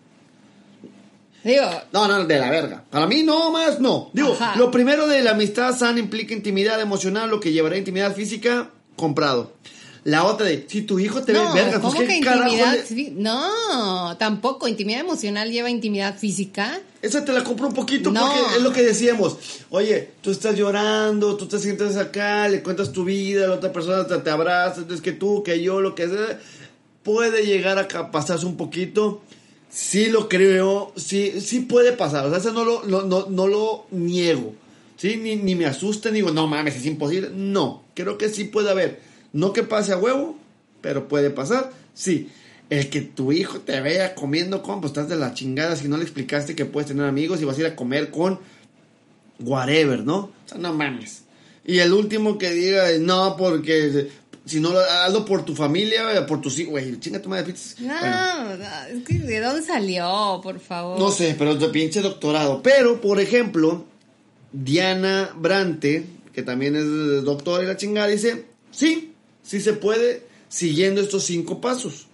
Digo, No, no, de la verga. Para mí no más, no. Digo, Ajá. lo primero de la amistad sana implica intimidad emocional, lo que llevará a intimidad física, comprado. La otra de, si tu hijo te no, ve verga, pues ¿cómo qué que intimidad? le- No, tampoco. Intimidad emocional lleva intimidad física. Esa te la compro un poquito No. porque es lo que decíamos. Oye, tú estás llorando, tú te sientes acá, le cuentas tu vida, la otra persona te, te abraza, entonces que tú, que yo, lo que sea. Puede llegar a pasarse un poquito. Sí lo creo, sí, sí puede pasar. O sea, eso no lo, no, no, no lo niego. ¿Sí? Ni, ni me asusta, ni digo, no mames, es imposible. No, creo que sí puede haber. No que pase a huevo, pero puede pasar. Sí. El que tu hijo te vea comiendo con, pues estás de la chingada si no le explicaste que puedes tener amigos y vas a ir a comer con whatever, ¿no? O sea, no mames. Y el último que diga, no, porque si no, hazlo por tu familia, por tus hijos, güey, chinga tu madre. No, Bueno, no, es que ¿de dónde salió, por favor? no sé, pero de pinche doctorado. Pero, por ejemplo, Diana Brante, que también es doctora y la chingada, dice, sí, sí se puede siguiendo estos cinco pasos.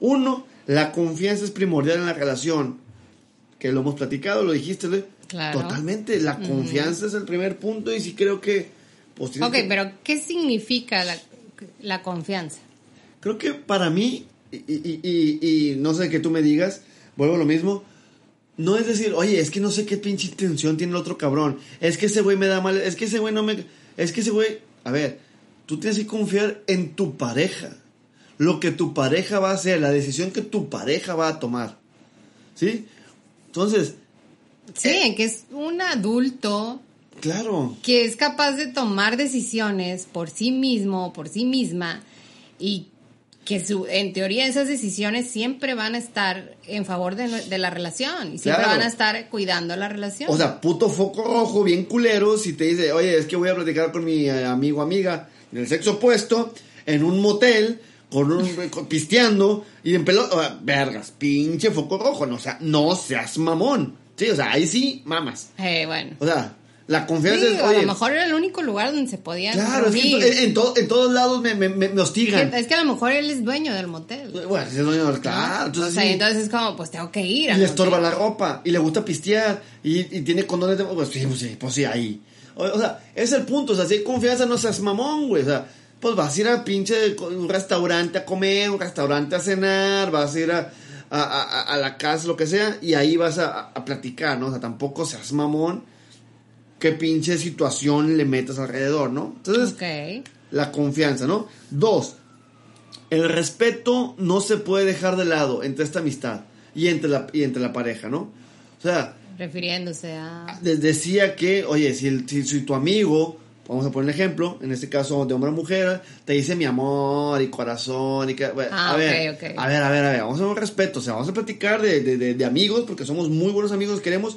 Uno, la confianza es primordial en la relación. Que lo hemos platicado, lo dijiste, ¿no? Claro. Totalmente, la confianza es el primer punto y sí creo que pues Ok, que- pero ¿qué significa la, la confianza? Creo que para mí, y, y- y- y no sé que tú me digas, vuelvo a lo mismo. No es decir, oye, es que no sé qué pinche intención tiene el otro cabrón. Es que ese güey me da mal. Es que ese güey no me. Es que ese güey. A ver, tú tienes que confiar en tu pareja. Lo que tu pareja va a hacer, la decisión que tu pareja va a tomar. ¿Sí? Entonces, Sí, Eh. en que es un adulto claro. que es capaz de tomar decisiones por sí mismo, por sí misma, y que su, en teoría esas decisiones siempre van a estar en favor de, la relación y siempre Claro. van a estar cuidando la relación. O sea, puto foco rojo, bien culero, si te dice, oye, es que voy a platicar con mi eh, amigo o amiga del sexo opuesto en un motel, con un con- pisteando y en pelota, vergas, pinche foco rojo, no, o sea, no seas mamón. Sí, o sea, ahí sí mamas. Eh, bueno. O sea, la confianza Sí, es, a oye, lo mejor era el único lugar donde se podían claro, es que en, en to- en todos lados me, me, me- hostigan. Es que a lo mejor él es dueño del motel. ¿no? Bueno, es dueño del- claro, entonces o sea, sí. entonces es como, pues tengo que ir. y le estorba la ropa y le gusta pistear y, y tiene condones de pues sí, pues sí, pues sí, ahí. O, o sea, es el punto, o sea, si hay confianza no seas mamón, güey, o sea, pues vas a ir a pinche un restaurante a comer, un restaurante a cenar, vas a ir a, a, a- a la casa, lo que sea, y ahí vas a, a platicar, ¿no? O sea, tampoco seas mamón, qué pinche situación le metas alrededor, ¿no? Entonces, la confianza, ¿no? Dos, el respeto no se puede dejar de lado entre esta amistad y entre la, y entre la pareja, ¿no? O sea, Refiriéndose a... decía que, oye, si, el- si, si tu amigo, vamos a poner un ejemplo, en este caso de hombre a mujer, te dice mi amor y corazón y que, bueno, Ah, a ver, ok, ok. a ver, a ver, a ver, vamos a un respeto, o sea, vamos a platicar de, de, de- de amigos porque somos muy buenos amigos, queremos,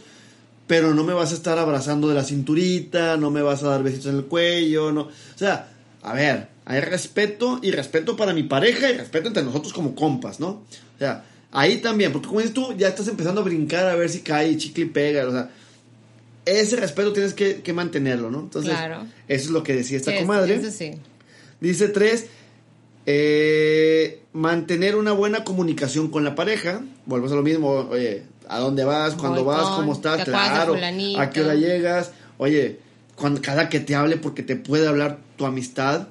pero no me vas a estar abrazando de la cinturita, no me vas a dar besitos en el cuello, no, o sea, a ver, hay respeto y respeto para mi pareja y respeto entre nosotros como compas, ¿no? O sea, ahí también, porque como dices tú, ya estás empezando a brincar a ver si cae chicle y pega, o sea, ese respeto tienes que, que mantenerlo, ¿no? Entonces, Claro. eso es lo que decía esta Sí, comadre. Eso sí. Dice tres, eh, mantener una buena comunicación con la pareja. Vuelves a lo mismo, oye, ¿a dónde vas? ¿Cuándo vas? ¿Cómo estás? ¿te acuerdas de Claro. ¿A qué hora llegas? Oye, cuando, cada que te hable porque te puede hablar tu amistad.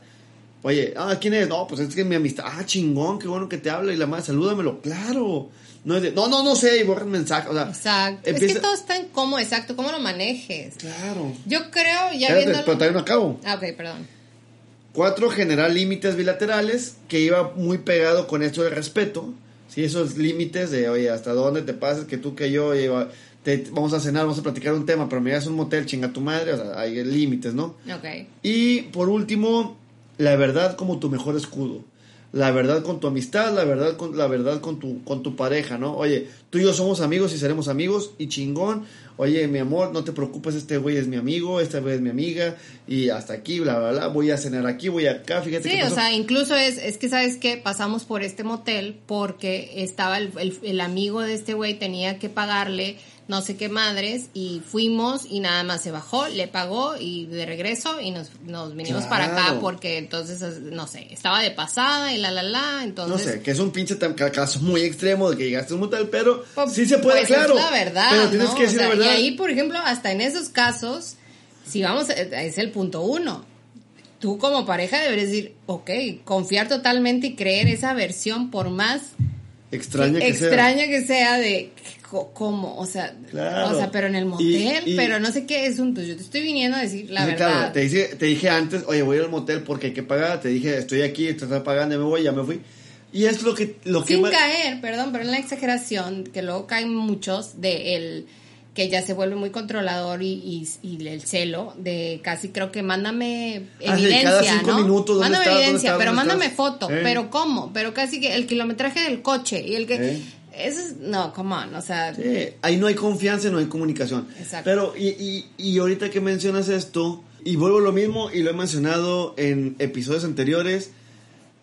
Oye, ah, ¿quién es? No, pues es que es mi amistad. Ah, chingón, qué bueno que te habla. Y la madre, salúdamelo. Claro. No es de, no, no, no sé, y borra el mensaje. O sea, Exacto. Es que todo está en cómo, exacto, cómo lo manejes. Claro. Yo creo, ya Espérate, viéndolo... pero todavía no acabo. Ah, ok, perdón. Cuatro, generar límites bilaterales, que iba muy pegado con esto del respeto. Sí, esos límites de, oye, hasta dónde te pasas, que tú, que yo, oye, te- vamos a cenar, vamos a platicar un tema, pero me llegas a un motel, chinga tu madre, o sea, hay límites, ¿no? Ok. Y por último, la verdad como tu mejor escudo. La verdad con tu amistad, la verdad con la verdad con tu con tu pareja, ¿no? Oye, tú y yo somos amigos y seremos amigos y chingón. Oye, mi amor, no te preocupes, este güey es mi amigo, esta güey es mi amiga y hasta aquí, bla bla bla. Voy a cenar aquí, voy acá, fíjate Sí, qué o pasó. sea, incluso es, es que, ¿sabes qué? Pasamos por este motel porque estaba el, el- el amigo de este güey, tenía que pagarle no sé qué madres y fuimos y nada más se bajó, le pagó y de regreso y nos, nos vinimos para acá porque entonces, no sé, estaba de pasada y la, la, la, no entonces... sé, que es un pinche caso muy extremo de que llegaste un motel, pero Pues, sí se puede, pues, claro. Es la verdad. Pero tienes ¿no? que decir O sea, la verdad. Y ahí, por ejemplo, hasta en esos casos, si vamos, a- es el punto uno. Tú como pareja deberías decir, ok, confiar totalmente y creer esa versión por más extraña que sea. extraña que sea de cómo, o sea, Claro. o sea, pero en el Y- motel, y- pero no sé qué es un, yo te estoy viniendo a decir la Sí, verdad. claro, te dije, te dije antes, oye, voy al motel porque hay que pagar. Te dije, estoy aquí, te estás pagando, ya me voy, ya me fui. Y es lo que... Lo que Sin ma- caer, perdón, pero en la exageración, que luego caen muchos de el que ya se vuelve muy controlador y, y, y el celo de casi creo que mándame Ah, evidencia, cada cinco ¿no? minutos, ¿dónde mándame estás? ¿Dónde evidencia, estás? pero ¿Dónde mándame estás? foto, Eh. pero ¿cómo? Pero casi que el kilometraje del coche y el que Eh. eso es no, come on, o sea, Sí, ahí no hay confianza no hay comunicación. Exacto. Pero, y, y, y ahorita que mencionas esto, y vuelvo a lo mismo, y lo he mencionado en episodios anteriores,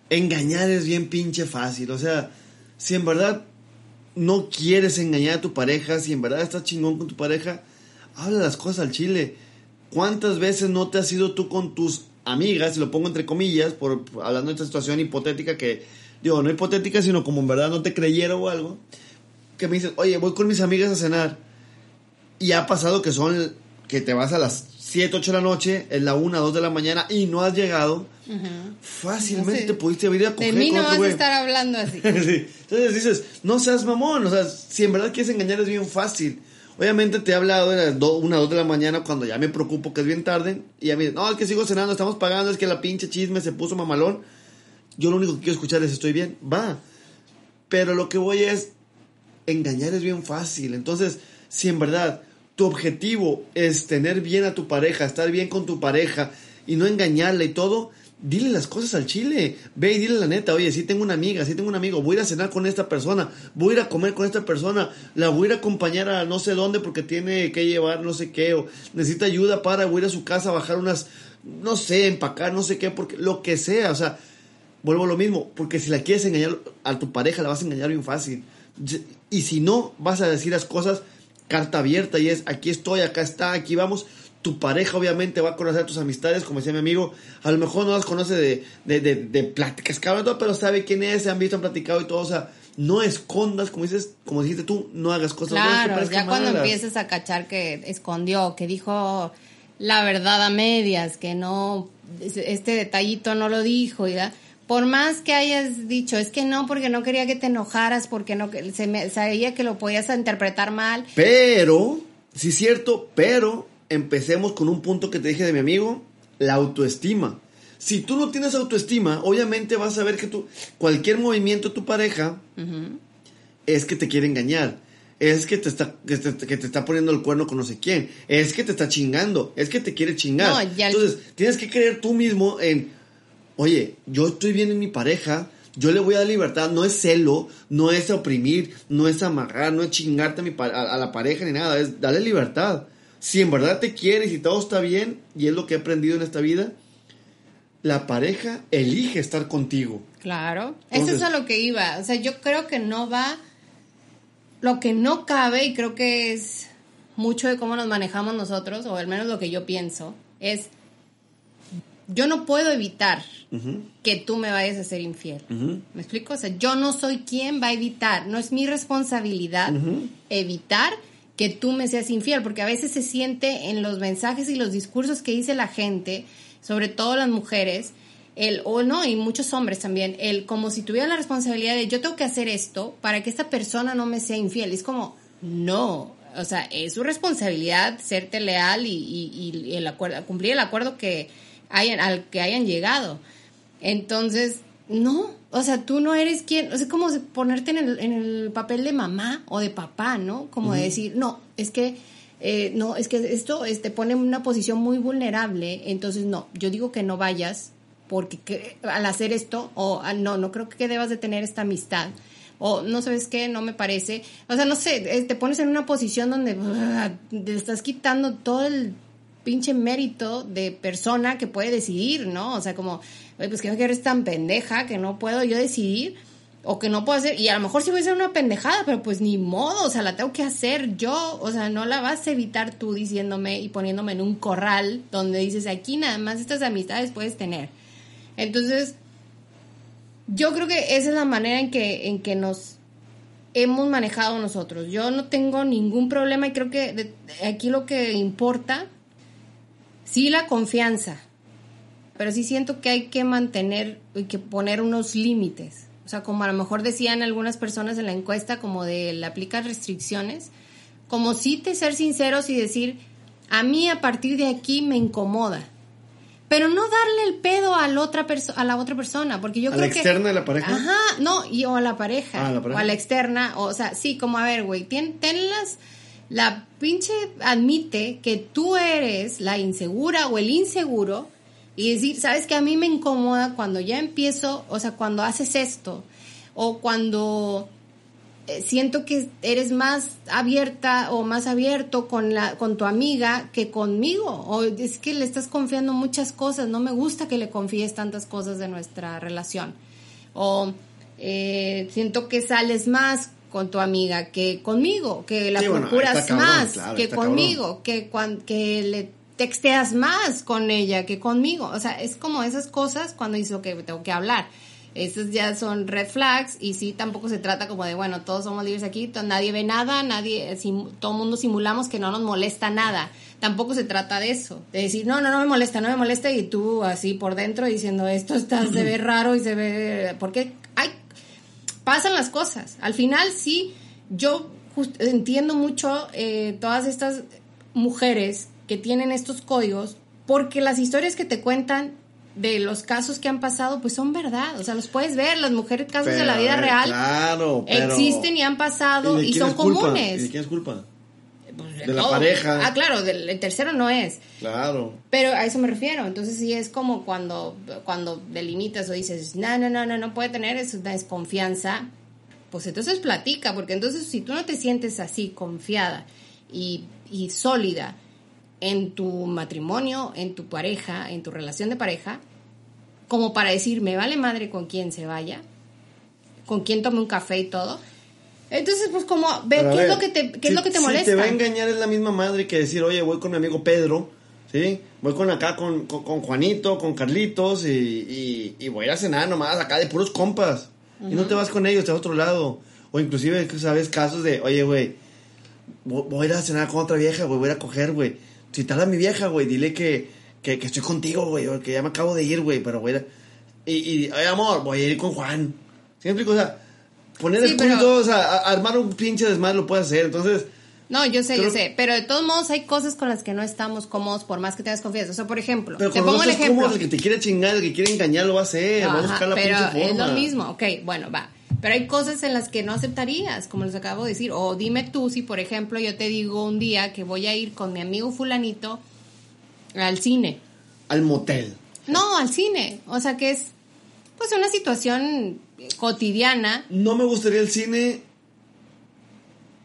engañar es bien pinche fácil. O sea, si en verdad no quieres engañar a tu pareja, si en verdad estás chingón con tu pareja, habla las cosas al chile. ¿Cuántas veces no te has ido tú con tus amigas, y lo pongo entre comillas, por hablando de esta situación hipotética que, digo, no hipotética, sino como en verdad no te creyeron o algo, que me dices, oye, voy con mis amigas a cenar. Y ha pasado que son, que te vas a las 7, 8 de la noche, es la 1, 2 de la mañana y no has llegado, fácilmente te pudiste venir a coger De mí no vas a estar hablando así. Sí. Entonces dices, no seas mamón, o sea, si en verdad quieres engañar es bien fácil. Obviamente te he hablado de las do- una, dos de la mañana cuando ya me preocupo que es bien tarde y ya me dicen, no, es que sigo cenando, estamos pagando, es que la pinche chisme se puso mamalón. Yo lo único que quiero escuchar es estoy bien, va. Pero lo que voy es, engañar es bien fácil. Entonces, si en verdad tu objetivo es tener bien a tu pareja, estar bien con tu pareja y no engañarla y todo, dile las cosas al chile. Ve y dile la neta, oye, sí tengo una amiga, sí tengo un amigo, voy a ir a cenar con esta persona, voy a ir a comer con esta persona, la voy a ir a acompañar a no sé dónde porque tiene que llevar no sé qué, o necesita ayuda para, a ir a su casa a bajar unas, no sé, empacar, no sé qué, porque lo que sea, o sea, vuelvo a lo mismo, porque si la quieres engañar a tu pareja, la vas a engañar bien fácil. Y si no, vas a decir las cosas carta abierta y es aquí estoy, acá está, aquí vamos. Tu pareja obviamente va a conocer a tus amistades, como decía mi amigo, a lo mejor no las conoce de, de, de, de pláticas, cabrón, pero sabe quién es, se han visto, han platicado y todo, o sea, no escondas, como dices, como dijiste tú, no hagas cosas Claro, ya cuando malas. empiezas a cachar que escondió, que dijo la verdad a medias, que no, este detallito no lo dijo, ¿ya? Por más que hayas dicho, es que no, porque no quería que te enojaras, porque no, se me, sabía que lo podías interpretar mal. Pero, sí es cierto, pero empecemos con un punto que te dije de mi amigo, la autoestima. Si tú no tienes autoestima, obviamente vas a ver que tú, cualquier movimiento de tu pareja es que te quiere engañar. Es que te, está, que, te, que te está poniendo el cuerno con no sé quién. Es que te está chingando. Es que te quiere chingar. No, ya- Entonces, tienes que creer tú mismo en, oye, yo estoy bien en mi pareja, yo le voy a dar libertad, no es celo, no es oprimir, no es amarrar, no es chingarte a, mi a la pareja ni nada, es darle libertad. Si en verdad te quieres y todo está bien, y es lo que he aprendido en esta vida, la pareja elige estar contigo. Claro. Entonces- Eso es a lo que iba. O sea, yo creo que no va. Lo que no cabe, y creo que es mucho de cómo nos manejamos nosotros, o al menos lo que yo pienso, es. Yo no puedo evitar que tú me vayas a ser infiel. ¿Me explico? O sea, yo no soy quien va a evitar. No es mi responsabilidad evitar que tú me seas infiel, porque a veces se siente en los mensajes y los discursos que dice la gente, sobre todo las mujeres, el, o no, y muchos hombres también, el como si tuviera la responsabilidad de yo tengo que hacer esto para que esta persona no me sea infiel. Es como, no, o sea, es su responsabilidad serte leal y, y- y el acuerdo, cumplir el acuerdo que hayan, al que hayan llegado. Entonces, no, o sea, tú no eres quien, o sea, como ponerte en el, en el papel de mamá o de papá, ¿no? Como de decir, no, es que, eh, no, es que esto es- te pone en una posición muy vulnerable, entonces no, yo digo que no vayas porque que- al hacer esto, o ah, no, no creo que debas de tener esta amistad. O no sabes qué, no me parece. O sea, no sé, eh, te pones en una posición donde ah, te estás quitando todo el pinche mérito de persona que puede decidir, ¿no? O sea, como, "Oye, pues que eres tan pendeja que no puedo yo decidir o que no puedo hacer, y a lo mejor sí voy a ser una pendejada, pero pues ni modo, o sea, la tengo que hacer yo, o sea, no la vas a evitar tú diciéndome y poniéndome en un corral donde dices, aquí nada más estas amistades puedes tener. Entonces, yo creo que esa es la manera en que, en que nos hemos manejado nosotros. Yo no tengo ningún problema y creo que aquí lo que importa, sí la confianza, pero sí siento que hay que mantener y que poner unos límites. O sea, como a lo mejor decían algunas personas en la encuesta, como de le aplicas restricciones, como sí te ser sinceros y decir, a mí a partir de aquí me incomoda. Pero no darle el pedo a la otra, perso- a la otra persona, porque yo ¿A creo la que... externa de la pareja? Ajá, no, y o a la pareja, Ah, la pareja. o a la externa, o sea, sí, como a ver, güey, ten, tenlas, la pinche admite que tú eres la insegura o el inseguro y decir, sabes que a mí me incomoda cuando ya empiezo, o sea, cuando haces esto, o cuando eh, siento que eres más abierta o más abierto con la con tu amiga que conmigo. O es que le estás confiando muchas cosas. No me gusta que le confíes tantas cosas de nuestra relación. O eh, siento que sales más con tu amiga que conmigo que la Sí, procuras cabrón, más claro, que conmigo que cuan- que le texteas más con ella que conmigo o sea es como esas cosas cuando hizo que tengo que hablar Esos ya son red flags y sí tampoco se trata como de, bueno, todos somos libres aquí, nadie ve nada, nadie, todo el mundo simulamos que no nos molesta nada. Tampoco se trata de eso, de decir, no, no, no me molesta, no me molesta y tú así por dentro diciendo, esto está, se ve raro y se ve, porque hay, pasan las cosas. Al final sí, yo entiendo mucho eh, todas estas mujeres que tienen estos códigos porque las historias que te cuentan de los casos que han pasado, pues son verdad. O sea, los puedes ver, las mujeres, casos de la vida real, claro, existen y han pasado y, son comunes. ¿Y de quién es culpa? Pues, de, la pareja. Ah, claro, del tercero no es. Claro. Pero a eso me refiero. Entonces sí es como cuando, cuando delimitas o dices, no, no, no, no, no puede tener es una desconfianza. Pues entonces platica, porque entonces si tú no te sientes así, confiada y, y sólida, en tu matrimonio, en tu pareja, en tu relación de pareja, como para decir, me vale madre con quién se vaya, con quién tome un café y todo. Entonces, pues como, ve, ¿qué, es lo que te, qué es lo que te molesta? Si te va a engañar es la misma madre que decir, oye, voy con mi amigo Pedro, ¿sí? Voy con acá con, con, Juanito, con Carlitos y, y, voy a cenar nomás acá de puros compas. Y no te vas con ellos, te vas a otro lado. O inclusive, ¿sabes? Casos de, oye, güey, voy a ir a cenar con otra vieja, güey, voy a ir a coger, güey si tal a mi vieja, güey, dile que, que, que, estoy contigo, güey, que ya me acabo de ir, güey, pero güey. Y, y Ay, amor, voy a ir con Juan. ¿Sí explico? O sea, poner el punto, o sea, armar un pinche desmadre lo puede hacer, entonces. No, yo sé, yo sé, pero de todos modos hay cosas con las que no estamos cómodos por más que tengas confianza. O sea, por ejemplo, te pongo el ejemplo. Cómodo, el que te quiere chingar, el que quiere engañar lo va a hacer, va a buscar la pero pinche es lo mismo, ok, bueno, va. Pero hay cosas en las que no aceptarías, como les acabo de decir. O dime tú si, por ejemplo, yo te digo un día que voy a ir con mi amigo fulanito al cine. Al motel. No, al cine. O sea que es pues una situación cotidiana. No me gustaría el cine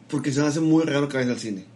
porque se me hace muy raro que vayas al cine.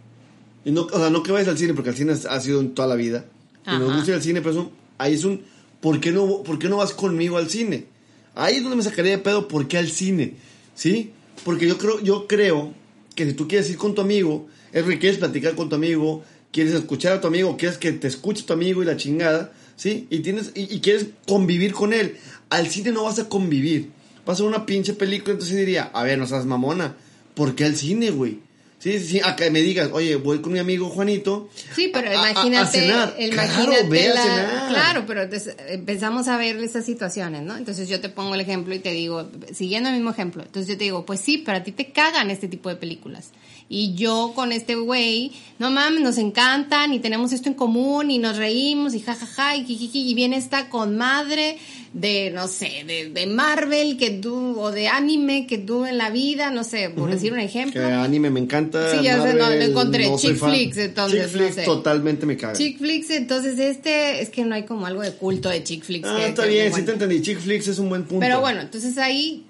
Y no, o sea, no que vayas al cine porque el cine ha sido en toda la vida. Y me gusta al cine, pero ahí es un... ¿por qué, no, ¿Por qué no vas conmigo al cine? Ahí es donde me sacaría de pedo, ¿por qué al cine? ¿Sí? Porque yo creo, yo creo que si tú quieres ir con tu amigo, es porque quieres platicar con tu amigo, quieres escuchar a tu amigo, quieres que te escuche tu amigo y la chingada, ¿sí? Y, tienes, y, quieres convivir con él. Al cine no vas a convivir. Vas a una pinche película, entonces diría, a ver, no seas mamona. ¿Por qué al cine, güey? Sí, sí, a que me digas, oye, voy con mi amigo Juanito. Sí, pero imagínate. Imagínate claro, claro, pero empezamos a ver esas situaciones, ¿no? Entonces yo te pongo el ejemplo y te digo, siguiendo el mismo ejemplo, entonces yo te digo, pues sí, pero a ti te cagan este tipo de películas. Y yo con este güey, no mames, nos encantan y tenemos esto en común y nos reímos y jajaja y jijiji, y viene esta con madre de, no sé, de, de, Marvel que tú, o de anime que tú en la vida, no sé, por decir un ejemplo. Que anime me encanta. Sí, ya sé, no, lo encontré. chick flicks, entonces. Chick flicks totalmente me caga. Chick flicks, entonces este, es que no hay como algo de culto de chick flicks. Ah, está bien, sí te entendí. Chick flicks es un buen punto. Pero bueno, entonces ahí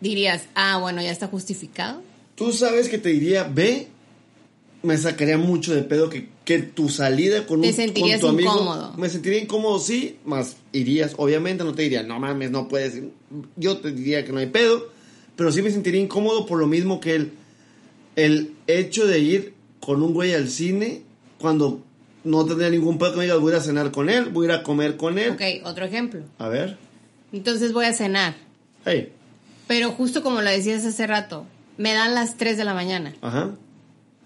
dirías, ah, bueno, ya está justificado. Tú sabes que te diría, ve, me sacaría mucho de pedo que, que tu salida con, un, con tu amigo. Incómodo. Me sentiría incómodo, sí, más irías, obviamente no te diría, no mames, no puedes. Yo te diría que no hay pedo, pero sí me sentiría incómodo por lo mismo que el, el hecho de ir con un güey al cine cuando no tendría ningún pedo que me digas, voy a ir a cenar con él, voy a ir a comer con él. Ok, otro ejemplo. A ver. Entonces voy a cenar. Hey. Pero justo como lo decías hace rato, me dan las 3 de la mañana. Ajá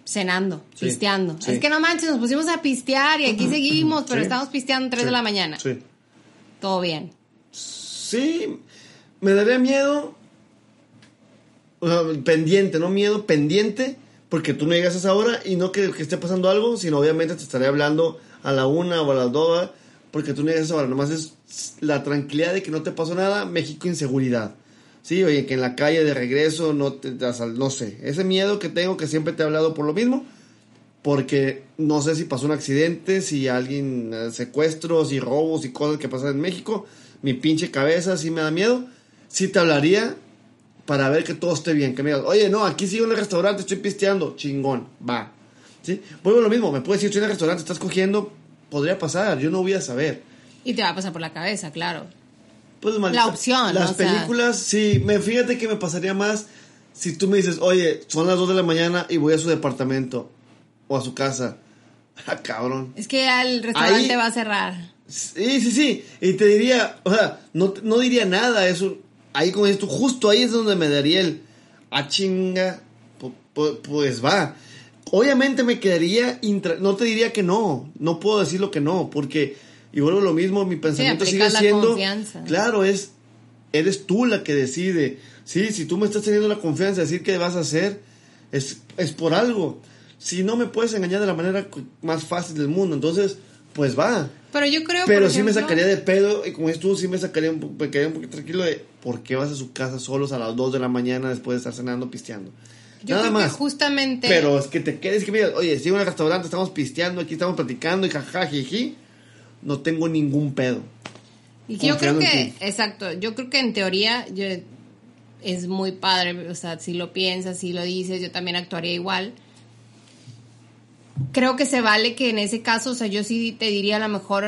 cenando, pisteando. Es que no manches, nos pusimos a pistear y aquí seguimos, pero estamos pisteando 3 de la mañana. Sí. Todo bien. Sí, me daría miedo. O sea, pendiente, no miedo, pendiente, porque tú no llegas a esa hora y no que, que esté pasando algo, sino obviamente te estaré hablando a la una o a las dos, porque tú no llegas a esa hora. Nomás es la tranquilidad de que no te pasó nada, México inseguridad. Sí, oye, que en la calle de regreso no te no sé, ese miedo que tengo que siempre te he hablado por lo mismo, porque no sé si pasó un accidente, si alguien eh, secuestros y robos y cosas que pasan en México, mi pinche cabeza sí me da miedo, sí te hablaría para ver que todo esté bien, que me oye, no, aquí sigo en el restaurante, estoy pisteando, chingón, va. ¿Sí? Vuelvo lo mismo, me puedes decir, estoy en el restaurante, estás cogiendo, podría pasar, yo no voy a saber. Y te va a pasar por la cabeza, claro. Pues, la opción. Las películas, sí, me, fíjate que me pasaría más si tú me dices, oye, son las 2 de la mañana y voy a su departamento o a su casa. Ah, cabrón. Es que el restaurante va a cerrar. Sí, sí, sí. Y te diría, o sea, no, no diría nada. Eso, ahí con esto, justo ahí es donde me daría el. A chinga. Pues va. Obviamente me quedaría. no te diría que no. No puedo decir lo que no. Porque. Y vuelvo lo mismo, mi pensamiento sigue siendo. Claro, es. Eres tú la que decide. Sí, si tú me estás teniendo la confianza de decir qué vas a hacer, es, es por algo. Si no me puedes engañar de la manera más fácil del mundo, entonces, pues va. Pero yo creo Pero sí me sacaría de pedo, y como es tú, sí me sacaría un, me quedaría un poquito tranquilo de por qué vas a su casa solos a las 2 de la mañana después de estar cenando, pisteando. Yo Nada creo más. Que justamente. Pero es que te quedes que mira, oye, si en un restaurante estamos pisteando, aquí estamos platicando y jajaja, no tengo ningún pedo. Y yo creo que, exacto, yo creo que en teoría es muy padre, o sea, si lo piensas, si lo dices, yo también actuaría igual creo que se vale que en ese caso, o sea, yo sí te diría a lo mejor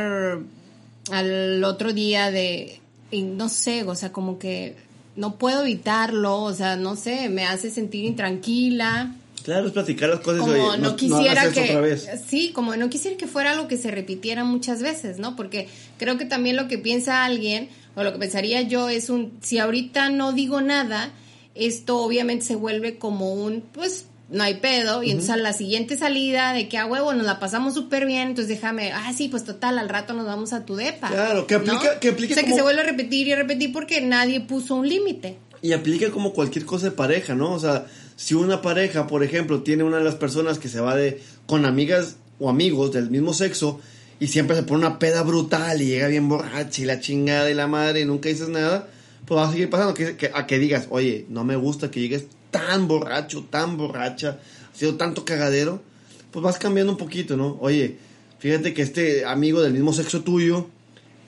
al otro día de, no sé, o sea, como que no puedo evitarlo, o sea, no sé, me hace sentir intranquila. Claro, es platicar las cosas. Como no, quisiera que sí, como no quisiera que fuera algo que se repitiera muchas veces, ¿no? Porque creo que también lo que piensa alguien o lo que pensaría yo es un si ahorita no digo nada, esto obviamente se vuelve como un pues no hay pedo. Y entonces a la siguiente salida de que a huevo nos la pasamos súper bien, entonces déjame, ah, sí, pues total, al rato nos vamos a tu depa. Claro, que aplica, que aplique. O sea, que se vuelve a repetir y a repetir porque nadie puso un límite. Y aplica como cualquier cosa de pareja, ¿no? O sea, si una pareja, por ejemplo, tiene una de las personas que se va de con amigas o amigos del mismo sexo y siempre se pone una peda brutal y llega bien borracha y la chingada y la madre y nunca dices nada, pues va a seguir pasando que, a que digas, oye, no me gusta que llegues tan borracho, tan borracha, ha sido tanto cagadero, pues vas cambiando un poquito, ¿no? Oye, fíjate que este amigo del mismo sexo tuyo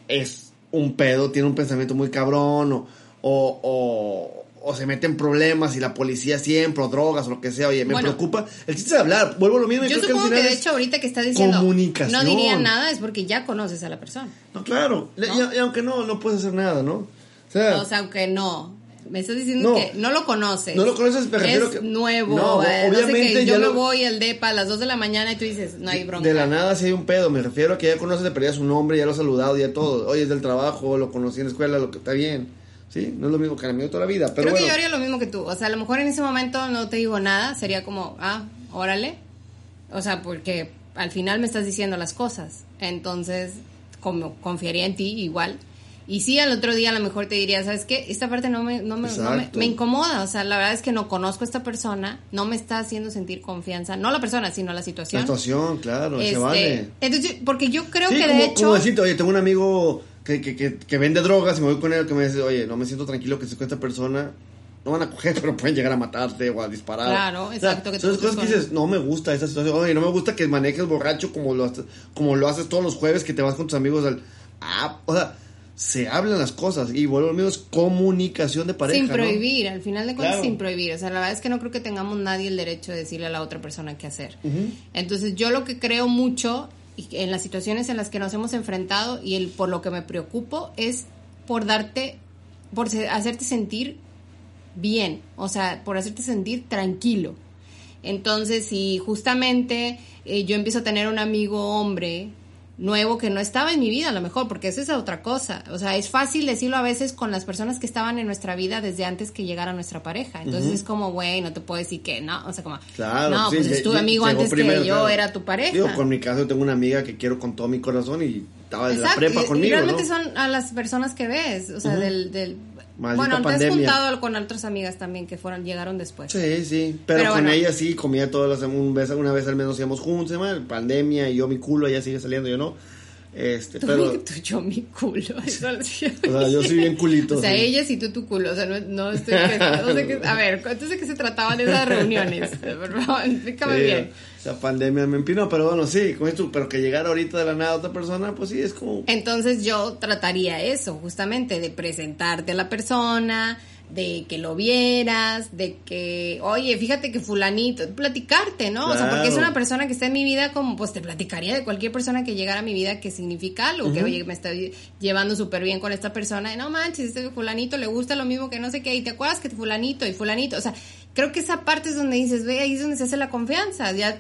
es un pedo, tiene un pensamiento muy cabrón, o, o, o, se mete en problemas y la policía siempre, o drogas, o lo que sea, oye, me preocupa. El chiste de hablar, vuelvo a lo mismo. Yo creo supongo que, de hecho ahorita que estás diciendo no diría nada es porque ya conoces a la persona. No, claro, Y, aunque no, no puedes hacer nada, ¿no? O sea, o sea aunque no, me estás diciendo que no lo conoces. No lo conoces, pero es nuevo. No, eh, obviamente yo me voy al DEPA a las 2 de la mañana y tú dices, no hay bronca. De la nada sí hay un pedo. Me refiero a que ya conoces, de perdida su nombre, ya lo has saludado, ya todo. Oye, es del trabajo, lo conocí en la escuela, lo que está bien. Sí, no es lo mismo que el amigo toda la vida. Pero Creo que yo haría lo mismo que tú. O sea, a lo mejor en ese momento no te digo nada. Sería como, ah, órale. O sea, porque al final me estás diciendo las cosas. Entonces, como confiaría en ti igual. Y sí, al otro día a lo mejor te diría, ¿sabes qué? Esta parte no me, no me, me, incomoda. O sea, la verdad es que no conozco a esta persona, no me está haciendo sentir confianza. No la persona, sino la situación. La situación, claro, se este, vale. Entonces, porque yo creo que de hecho... Como decirte, oye, tengo un amigo que, que, que, que, vende drogas y me voy con él que me dice, oye, no me siento tranquilo que esté con esta persona. No van a coger, pero pueden llegar a matarte o a disparar. Claro, exacto. son cosas que dices, no me gusta esa situación. Oye, no me gusta que manejes borracho como lo, como lo haces todos los jueves que te vas con tus amigos al... Ah, o sea se hablan las cosas y vuelvo al es comunicación de pareja. Sin prohibir, al final de cuentas sin prohibir. O sea, la verdad es que no creo que tengamos nadie el derecho de decirle a la otra persona qué hacer. Entonces yo lo que creo mucho en las situaciones en las que nos hemos enfrentado y el por lo que me preocupo es por darte, por hacerte sentir bien, o sea, por hacerte sentir tranquilo. Entonces, si justamente eh, yo empiezo a tener un amigo hombre nuevo que no estaba en mi vida a lo mejor, porque eso es otra cosa. O sea, es fácil decirlo a veces con las personas que estaban en nuestra vida desde antes que llegara nuestra pareja. Entonces es como, güey, no te puedo decir que no. O sea, como, claro, no, pues es tu amigo antes que yo era tu pareja. Digo, con mi caso tengo una amiga que quiero con todo mi corazón y estaba en la prepa conmigo. Y realmente son a las personas que ves, o sea, del, del bueno, te has juntado con otras amigas también que fueron, llegaron después. Sí, sí, pero, con ella sí comía todas las un vez, una vez al menos íbamos juntos, pandemia y yo mi culo, ella sigue saliendo, yo no. Este, pero... Tú, yo mi culo. Eso o sea, yo soy bien culito. O sea, ella sí tú tu culo. O sea, no, no estoy... No sé qué, a ver, entonces de qué se trataban esas reuniones? Por favor, explícame bien. Esa pandemia me empinó, pero bueno, sí, pero que llegara ahorita de la nada otra persona, pues sí, es como... Entonces yo trataría eso, justamente, de presentarte a la persona, de que lo vieras, de que, oye, fíjate que fulanito, platicarte, ¿no? O sea, porque es una persona que está en mi vida como, pues te platicaría de cualquier persona que llegara a mi vida que significa algo, que, oye, me estoy llevando súper bien con esta persona, y no manches, este fulanito le gusta lo mismo que no sé qué, y te acuerdas que fulanito y fulanito, o sea, creo que esa parte es donde dices, ve, ahí es donde se hace la confianza, ya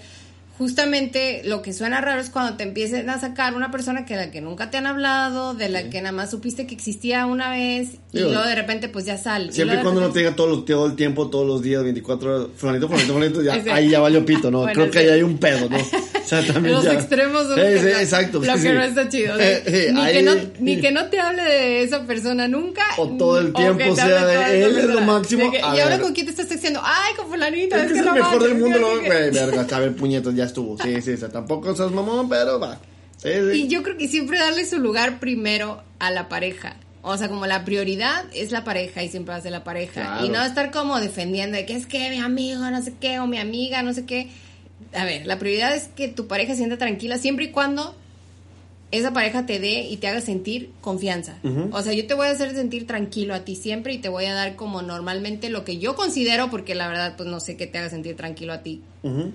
justamente lo que suena raro es cuando te empiecen a sacar una persona que la que nunca te han hablado, de la que nada más supiste que existía una vez y Digo, luego de repente pues ya sale. Siempre y cuando de no te diga todo, lo- todo el tiempo, todos los días, 24 horas, fulanito, fulanito, fulanito, ya, ahí ya valió pito, ¿no? Bueno, Creo que ahí hay un pedo, ¿no? O sea, también Los ya- extremos son lo que exacto. lo sí, que no está chido. o sea, Eh, ni, ahí- que no, ni que no te hable de esa persona nunca. O todo el tiempo sea de él es lo máximo, De que- y ahora con quién te estás texteando. Ay, con fulanito. Es que es no el mejor del mundo, verga, a ver, puñetos, ya estuvo. Sí, sí, sea, tampoco seas mamón, pero va. Sí, sí. Y yo creo que siempre darle su lugar primero a la pareja. O sea, como la prioridad es la pareja y siempre va a ser la pareja. Claro. Y no estar como defendiendo de que es que mi amigo, no sé qué, o mi amiga, no sé qué. A ver, la prioridad es que tu pareja se sienta tranquila siempre y cuando esa pareja te dé y te haga sentir confianza. O sea, yo te voy a hacer sentir tranquilo a ti siempre y te voy a dar como normalmente lo que yo considero, porque la verdad, pues no sé qué te haga sentir tranquilo a ti,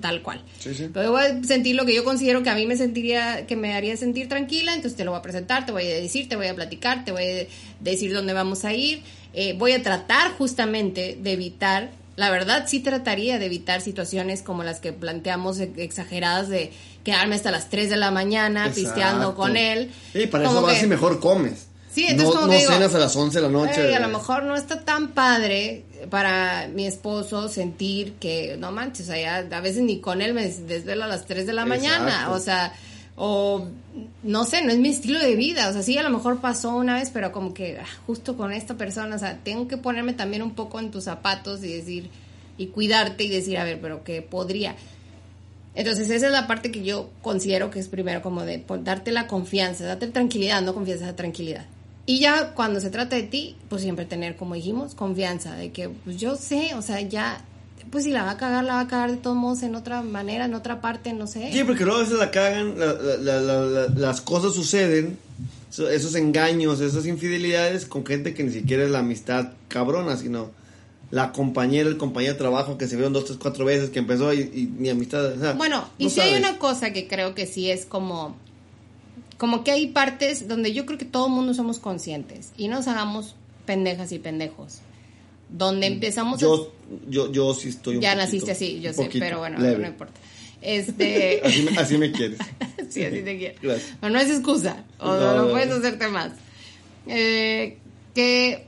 Tal cual. Sí, sí. Pero voy a sentir lo que yo considero que a mí me sentiría, que me haría sentir tranquila, entonces te lo voy a presentar, te voy a decir, te voy a platicar, te voy a decir dónde vamos a ir. Eh, voy a tratar justamente de evitar, la verdad sí trataría de evitar situaciones como las que planteamos exageradas de quedarme hasta las 3 de la mañana pisteando con él. Sí, para eso vas que- y mejor comes. Sí, entonces no, como no que digo, cenas a las 11 de la noche. A lo mejor no está tan padre para mi esposo sentir que, no manches, o sea, ya a veces ni con él me desvelo a las 3 de la mañana, o sea, o no sé, no es mi estilo de vida, o sea, sí, a lo mejor pasó una vez, pero como que ah, justo con esta persona, o sea, tengo que ponerme también un poco en tus zapatos y decir, y cuidarte y decir, a ver, pero que podría. Entonces esa es la parte que yo considero que es primero como de darte la confianza, darte tranquilidad, no confianza, tranquilidad. Y ya cuando se trata de ti, pues siempre tener, como dijimos, confianza, de que pues yo sé, o sea, ya, pues si la va a cagar, la va a cagar de todos modos en otra manera, en otra parte, no sé. Sí, porque luego a veces la cagan, la- la- la- la- la- las cosas suceden, so- esos engaños, esas infidelidades con gente que ni siquiera es la amistad cabrona, sino la compañera, el compañero de trabajo que se vieron dos, tres, cuatro veces, que empezó y, y ni amistad. o sea, Bueno, y si hay una cosa que creo que sí es como, como que hay partes donde yo creo que todo el mundo somos conscientes y nos hagamos pendejas y pendejos. Donde empezamos a Mm, Yo, yo, yo sí estoy un ya poquito, naciste así, yo sé, pero bueno, leve. no importa. Este, Así, me- así me quieres. sí, así te quiero. Gracias. No es excusa, o No, puedes hacerte más. Eh, que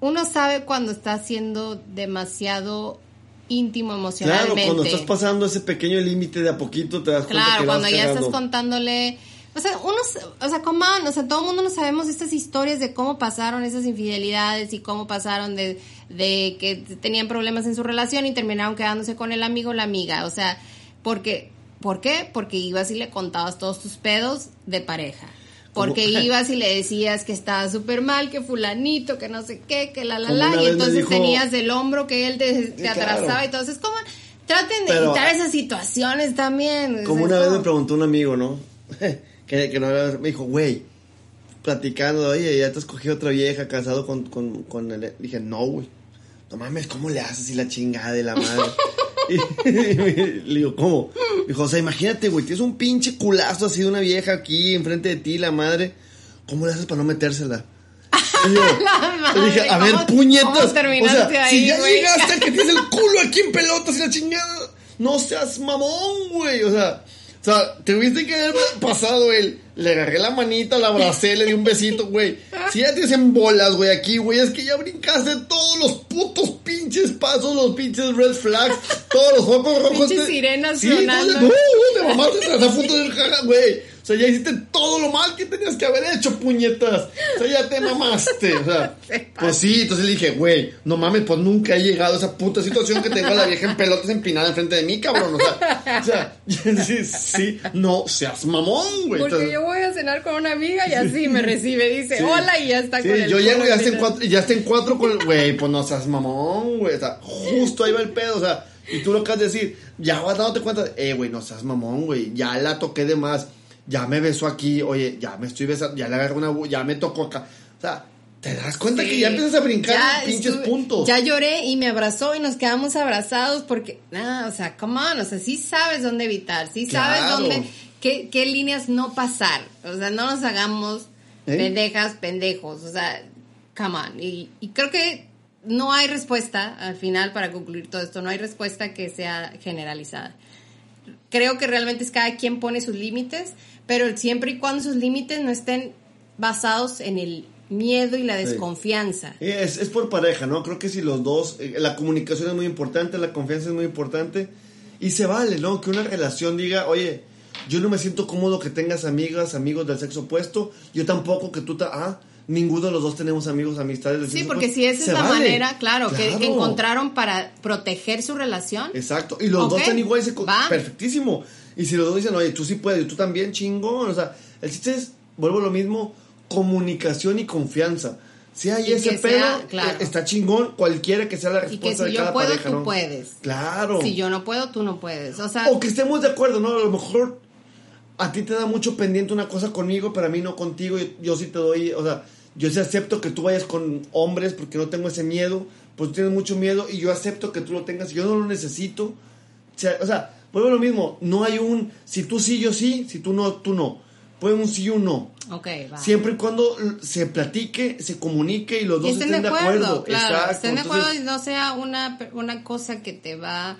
uno sabe cuando está siendo demasiado íntimo Claro, emocionalmente. cuando estás pasando ese pequeño límite de a poquito te das cuenta Claro, que vas cuando ya estás contándole, o sea, unos, o sea, come on, o sea, todo el mundo no sabemos estas historias de cómo pasaron esas infidelidades y cómo pasaron de, de que tenían problemas en su relación y terminaron quedándose con el amigo o la amiga, o sea, porque, ¿por qué? Porque ibas y le contabas todos tus pedos de pareja. Porque Como- ibas y le decías que estaba súper mal, que fulanito, que no sé qué, que la la Como la, y entonces dijo- tenías el hombro que él te, te Sí, atrasaba claro. y entonces como traten de Pero- evitar esas situaciones también. Como una vez como- me preguntó un amigo, ¿no? que, que no me dijo, güey, platicando, oye, ya te has cogido otra vieja casado con, con, con el... Dije, no, güey. No mames, ¿cómo le haces y la chingada de la madre? y, le digo, ¿cómo? Dijo, o sea, imagínate, güey, tienes un pinche culazo así de una vieja aquí enfrente de ti, la madre. ¿Cómo le haces para no metérsela? Y yo, La madre, le dije, a ver, ¿cómo- puñetas. o sea, ahí, si ya güey? llegaste que tienes el culo aquí en pelotas y la chingada, no seas mamón, güey. O sea, o sea, te tuviste que haber pasado él. Le agarré la manita, la abracé, le di un besito, güey. Si ya tienes en bolas, güey, aquí, güey, es que ya brincaste todos los putos pinches pasos, los pinches red flags, todos los focos rojos. Pinches te- sirenas sí, sonando. no, no, te mamaste, estás a punto de güey. O sea, ya hiciste todo lo mal que tenías que haber hecho, puñetas. O sea, ya te mamaste. O sea, Se pues sí, entonces le dije, güey, no mames, pues nunca he llegado a esa puta situación que tengo a la vieja en pelotas empinada enfrente de mí, cabrón. O sea, o sea sí, sí, no seas mamón, güey. Porque Entonces, yo voy a cenar con una amiga y así me recibe, dice sí. hola y ya está Sí, con el yo llego y ya está en cuatro, ya está en cuatro con el, güey, pues no seas mamón, güey. O sea, justo ahí va el pedo, o sea, y tú lo acabas de decir, ya vas dándote cuenta, eh, güey, no seas mamón, güey, ya la toqué de más, ya me besó aquí, oye, ya me estoy besando, ya le agarré una, ya me tocó acá. O sea, te das cuenta Sí. que ya empiezas a brincar Ya en pinches estuve- puntos. Ya lloré y me abrazó y nos quedamos abrazados porque, nada, o sea, come on, o sea, sí sabes dónde evitar, sí sabes Claro. dónde, qué, qué líneas no pasar, o sea, no nos hagamos ¿Eh? pendejas, pendejos, o sea, come on, y, y creo que no hay respuesta al final para concluir todo esto, no hay respuesta que sea generalizada. creo que realmente es cada quien pone sus límites, pero siempre y cuando sus límites no estén basados en el miedo y la desconfianza. Es, es por pareja, ¿no? Creo que si los dos, eh, la comunicación es muy importante, la confianza es muy importante y se vale, ¿no? Que una relación diga, oye, yo no me siento cómodo que tengas amigas, amigos del sexo opuesto, yo tampoco que tú, ta ah, ninguno de los dos tenemos amigos, amistades del Sí, sexo porque opuesto. si esa es la vale. manera, claro, que, que Claro. encontraron para proteger su relación. Exacto, y los Ok, dos están igual, se co- va. perfectísimo. Y si los dos dicen, oye, tú sí puedes, y tú también, chingón. O sea, el chiste es, vuelvo a lo mismo, comunicación y confianza. Si hay Y ese pedo, claro. está chingón, cualquiera que sea la Y que respuesta si de yo cada puedo, pareja, tú ¿no? puedes. Claro. Si yo no puedo, tú no puedes. O sea, O que estemos de acuerdo, ¿no? A lo mejor a ti te da mucho pendiente una cosa conmigo, pero a mí no contigo. Yo, yo sí te doy, o sea, yo sí acepto que tú vayas con hombres porque no tengo ese miedo, pues tú tienes mucho miedo y yo acepto que tú lo tengas. Yo no lo necesito. O sea, o sea vuelvo a lo mismo. No hay un, si tú sí, yo sí, si tú no, tú no. Puede un sí y un no. ok, va. Siempre y cuando se platique, se comunique y los y dos estén estén de acuerdo, acuerdo. claro, Exacto. estén de acuerdo y no sea una, una cosa que te va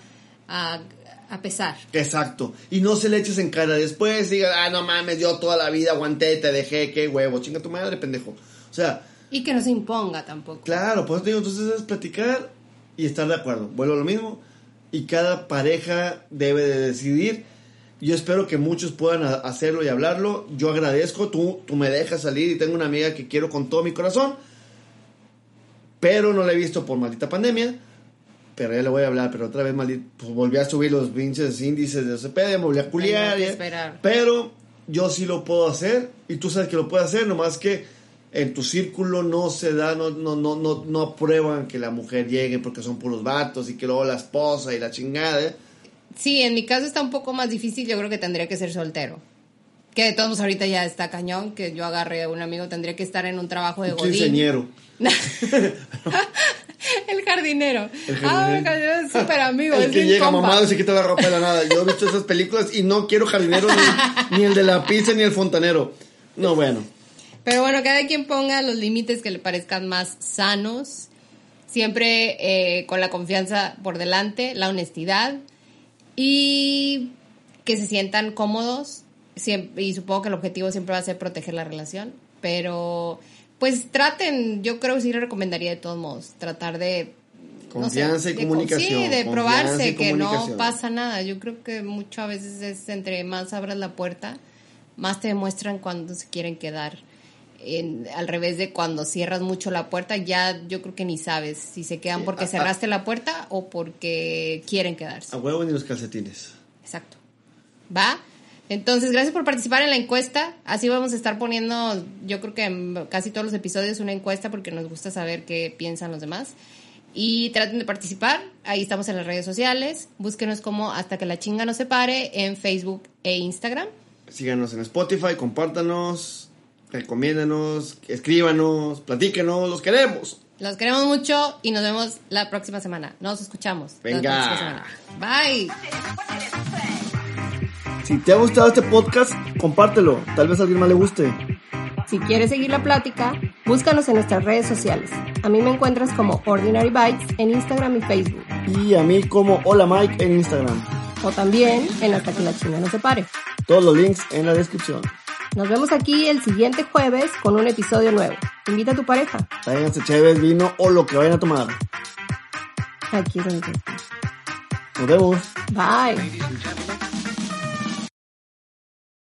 a, a pesar. Exacto. Y no se le eches en cara. Después diga, ah, no mames, yo toda la vida aguanté, te dejé, qué huevo, chinga tu madre, pendejo. O sea, Y que no se imponga tampoco. claro, pues te digo, entonces es platicar y estar de acuerdo. Vuelvo a lo mismo. Y cada pareja debe de decidir. Yo espero que muchos puedan hacerlo y hablarlo. Yo agradezco, tú, tú me dejas salir y tengo una amiga que quiero con todo mi corazón. Pero no la he visto por maldita pandemia. Pero ya le voy a hablar, pero otra vez maldito, pues volví a subir los pinches índices de OCP, me volví a culiar. Pero yo sí lo puedo hacer y tú sabes que lo puedo hacer, nomás que en tu círculo no se da, no, no, no, no, no aprueban que la mujer llegue porque son puros vatos y que luego la esposa y la chingada. ¿eh? Sí, en mi caso está un poco más difícil, yo creo que tendría que ser soltero. Que de todos modos ahorita ya está cañón, que yo agarre a un amigo, tendría que estar en un trabajo de godín. quinceañero. el jardinero. El Ah, jardinero. el jardinero es súper amigo, El es que llega compa. mamado y se quita la ropa de la nada. Yo he visto esas películas y no quiero jardinero ni, ni el de la pizza ni el fontanero. No, bueno. Pero bueno, cada quien ponga los límites que le parezcan más sanos, siempre eh, con la confianza por delante, la honestidad. Y que se sientan cómodos. Siempre, y supongo que el objetivo siempre va a ser proteger la relación, pero pues traten, yo creo que sí le recomendaría de todos modos, tratar de... no Confianza sé, y de comunicación, Sí, de probarse que no pasa nada. Yo creo que mucho a veces es entre más abras la puerta, más te demuestran cuando se quieren quedar. En- al revés de cuando cierras mucho la puerta, ya yo creo que ni sabes si se quedan Sí, porque a- a- cerraste la puerta o porque quieren quedarse. A huevo ni los calcetines. Exacto. ¿Va? Entonces, gracias por participar en la encuesta. Así vamos a estar poniendo, yo creo que en casi todos los episodios, una encuesta porque nos gusta saber qué piensan los demás. Y traten de participar. Ahí estamos en las redes sociales. Búsquenos como Hasta que la chinga nos separe en Facebook e Instagram. Síganos en Spotify, compártanos, recomiéndanos, escríbanos, platíquenos, los queremos. Los queremos mucho y nos vemos la próxima semana. Nos escuchamos. la Venga. próxima semana. Bye. Si te ha gustado este podcast, compártelo. Tal vez a alguien más le guste. Si quieres seguir la plática, búscanos en nuestras redes sociales. A mí me encuentras como Ordinary Bites en Instagram y Facebook. Y a mí como Hola Mike en Instagram. O también en Hasta que la chinga no se pare. Todos los links en la descripción. Nos vemos aquí el siguiente jueves con un episodio nuevo. Invita a tu pareja. Tráiganse chéves, vino o lo que vayan a tomar. Aquí es donde. Nos vemos. Bye.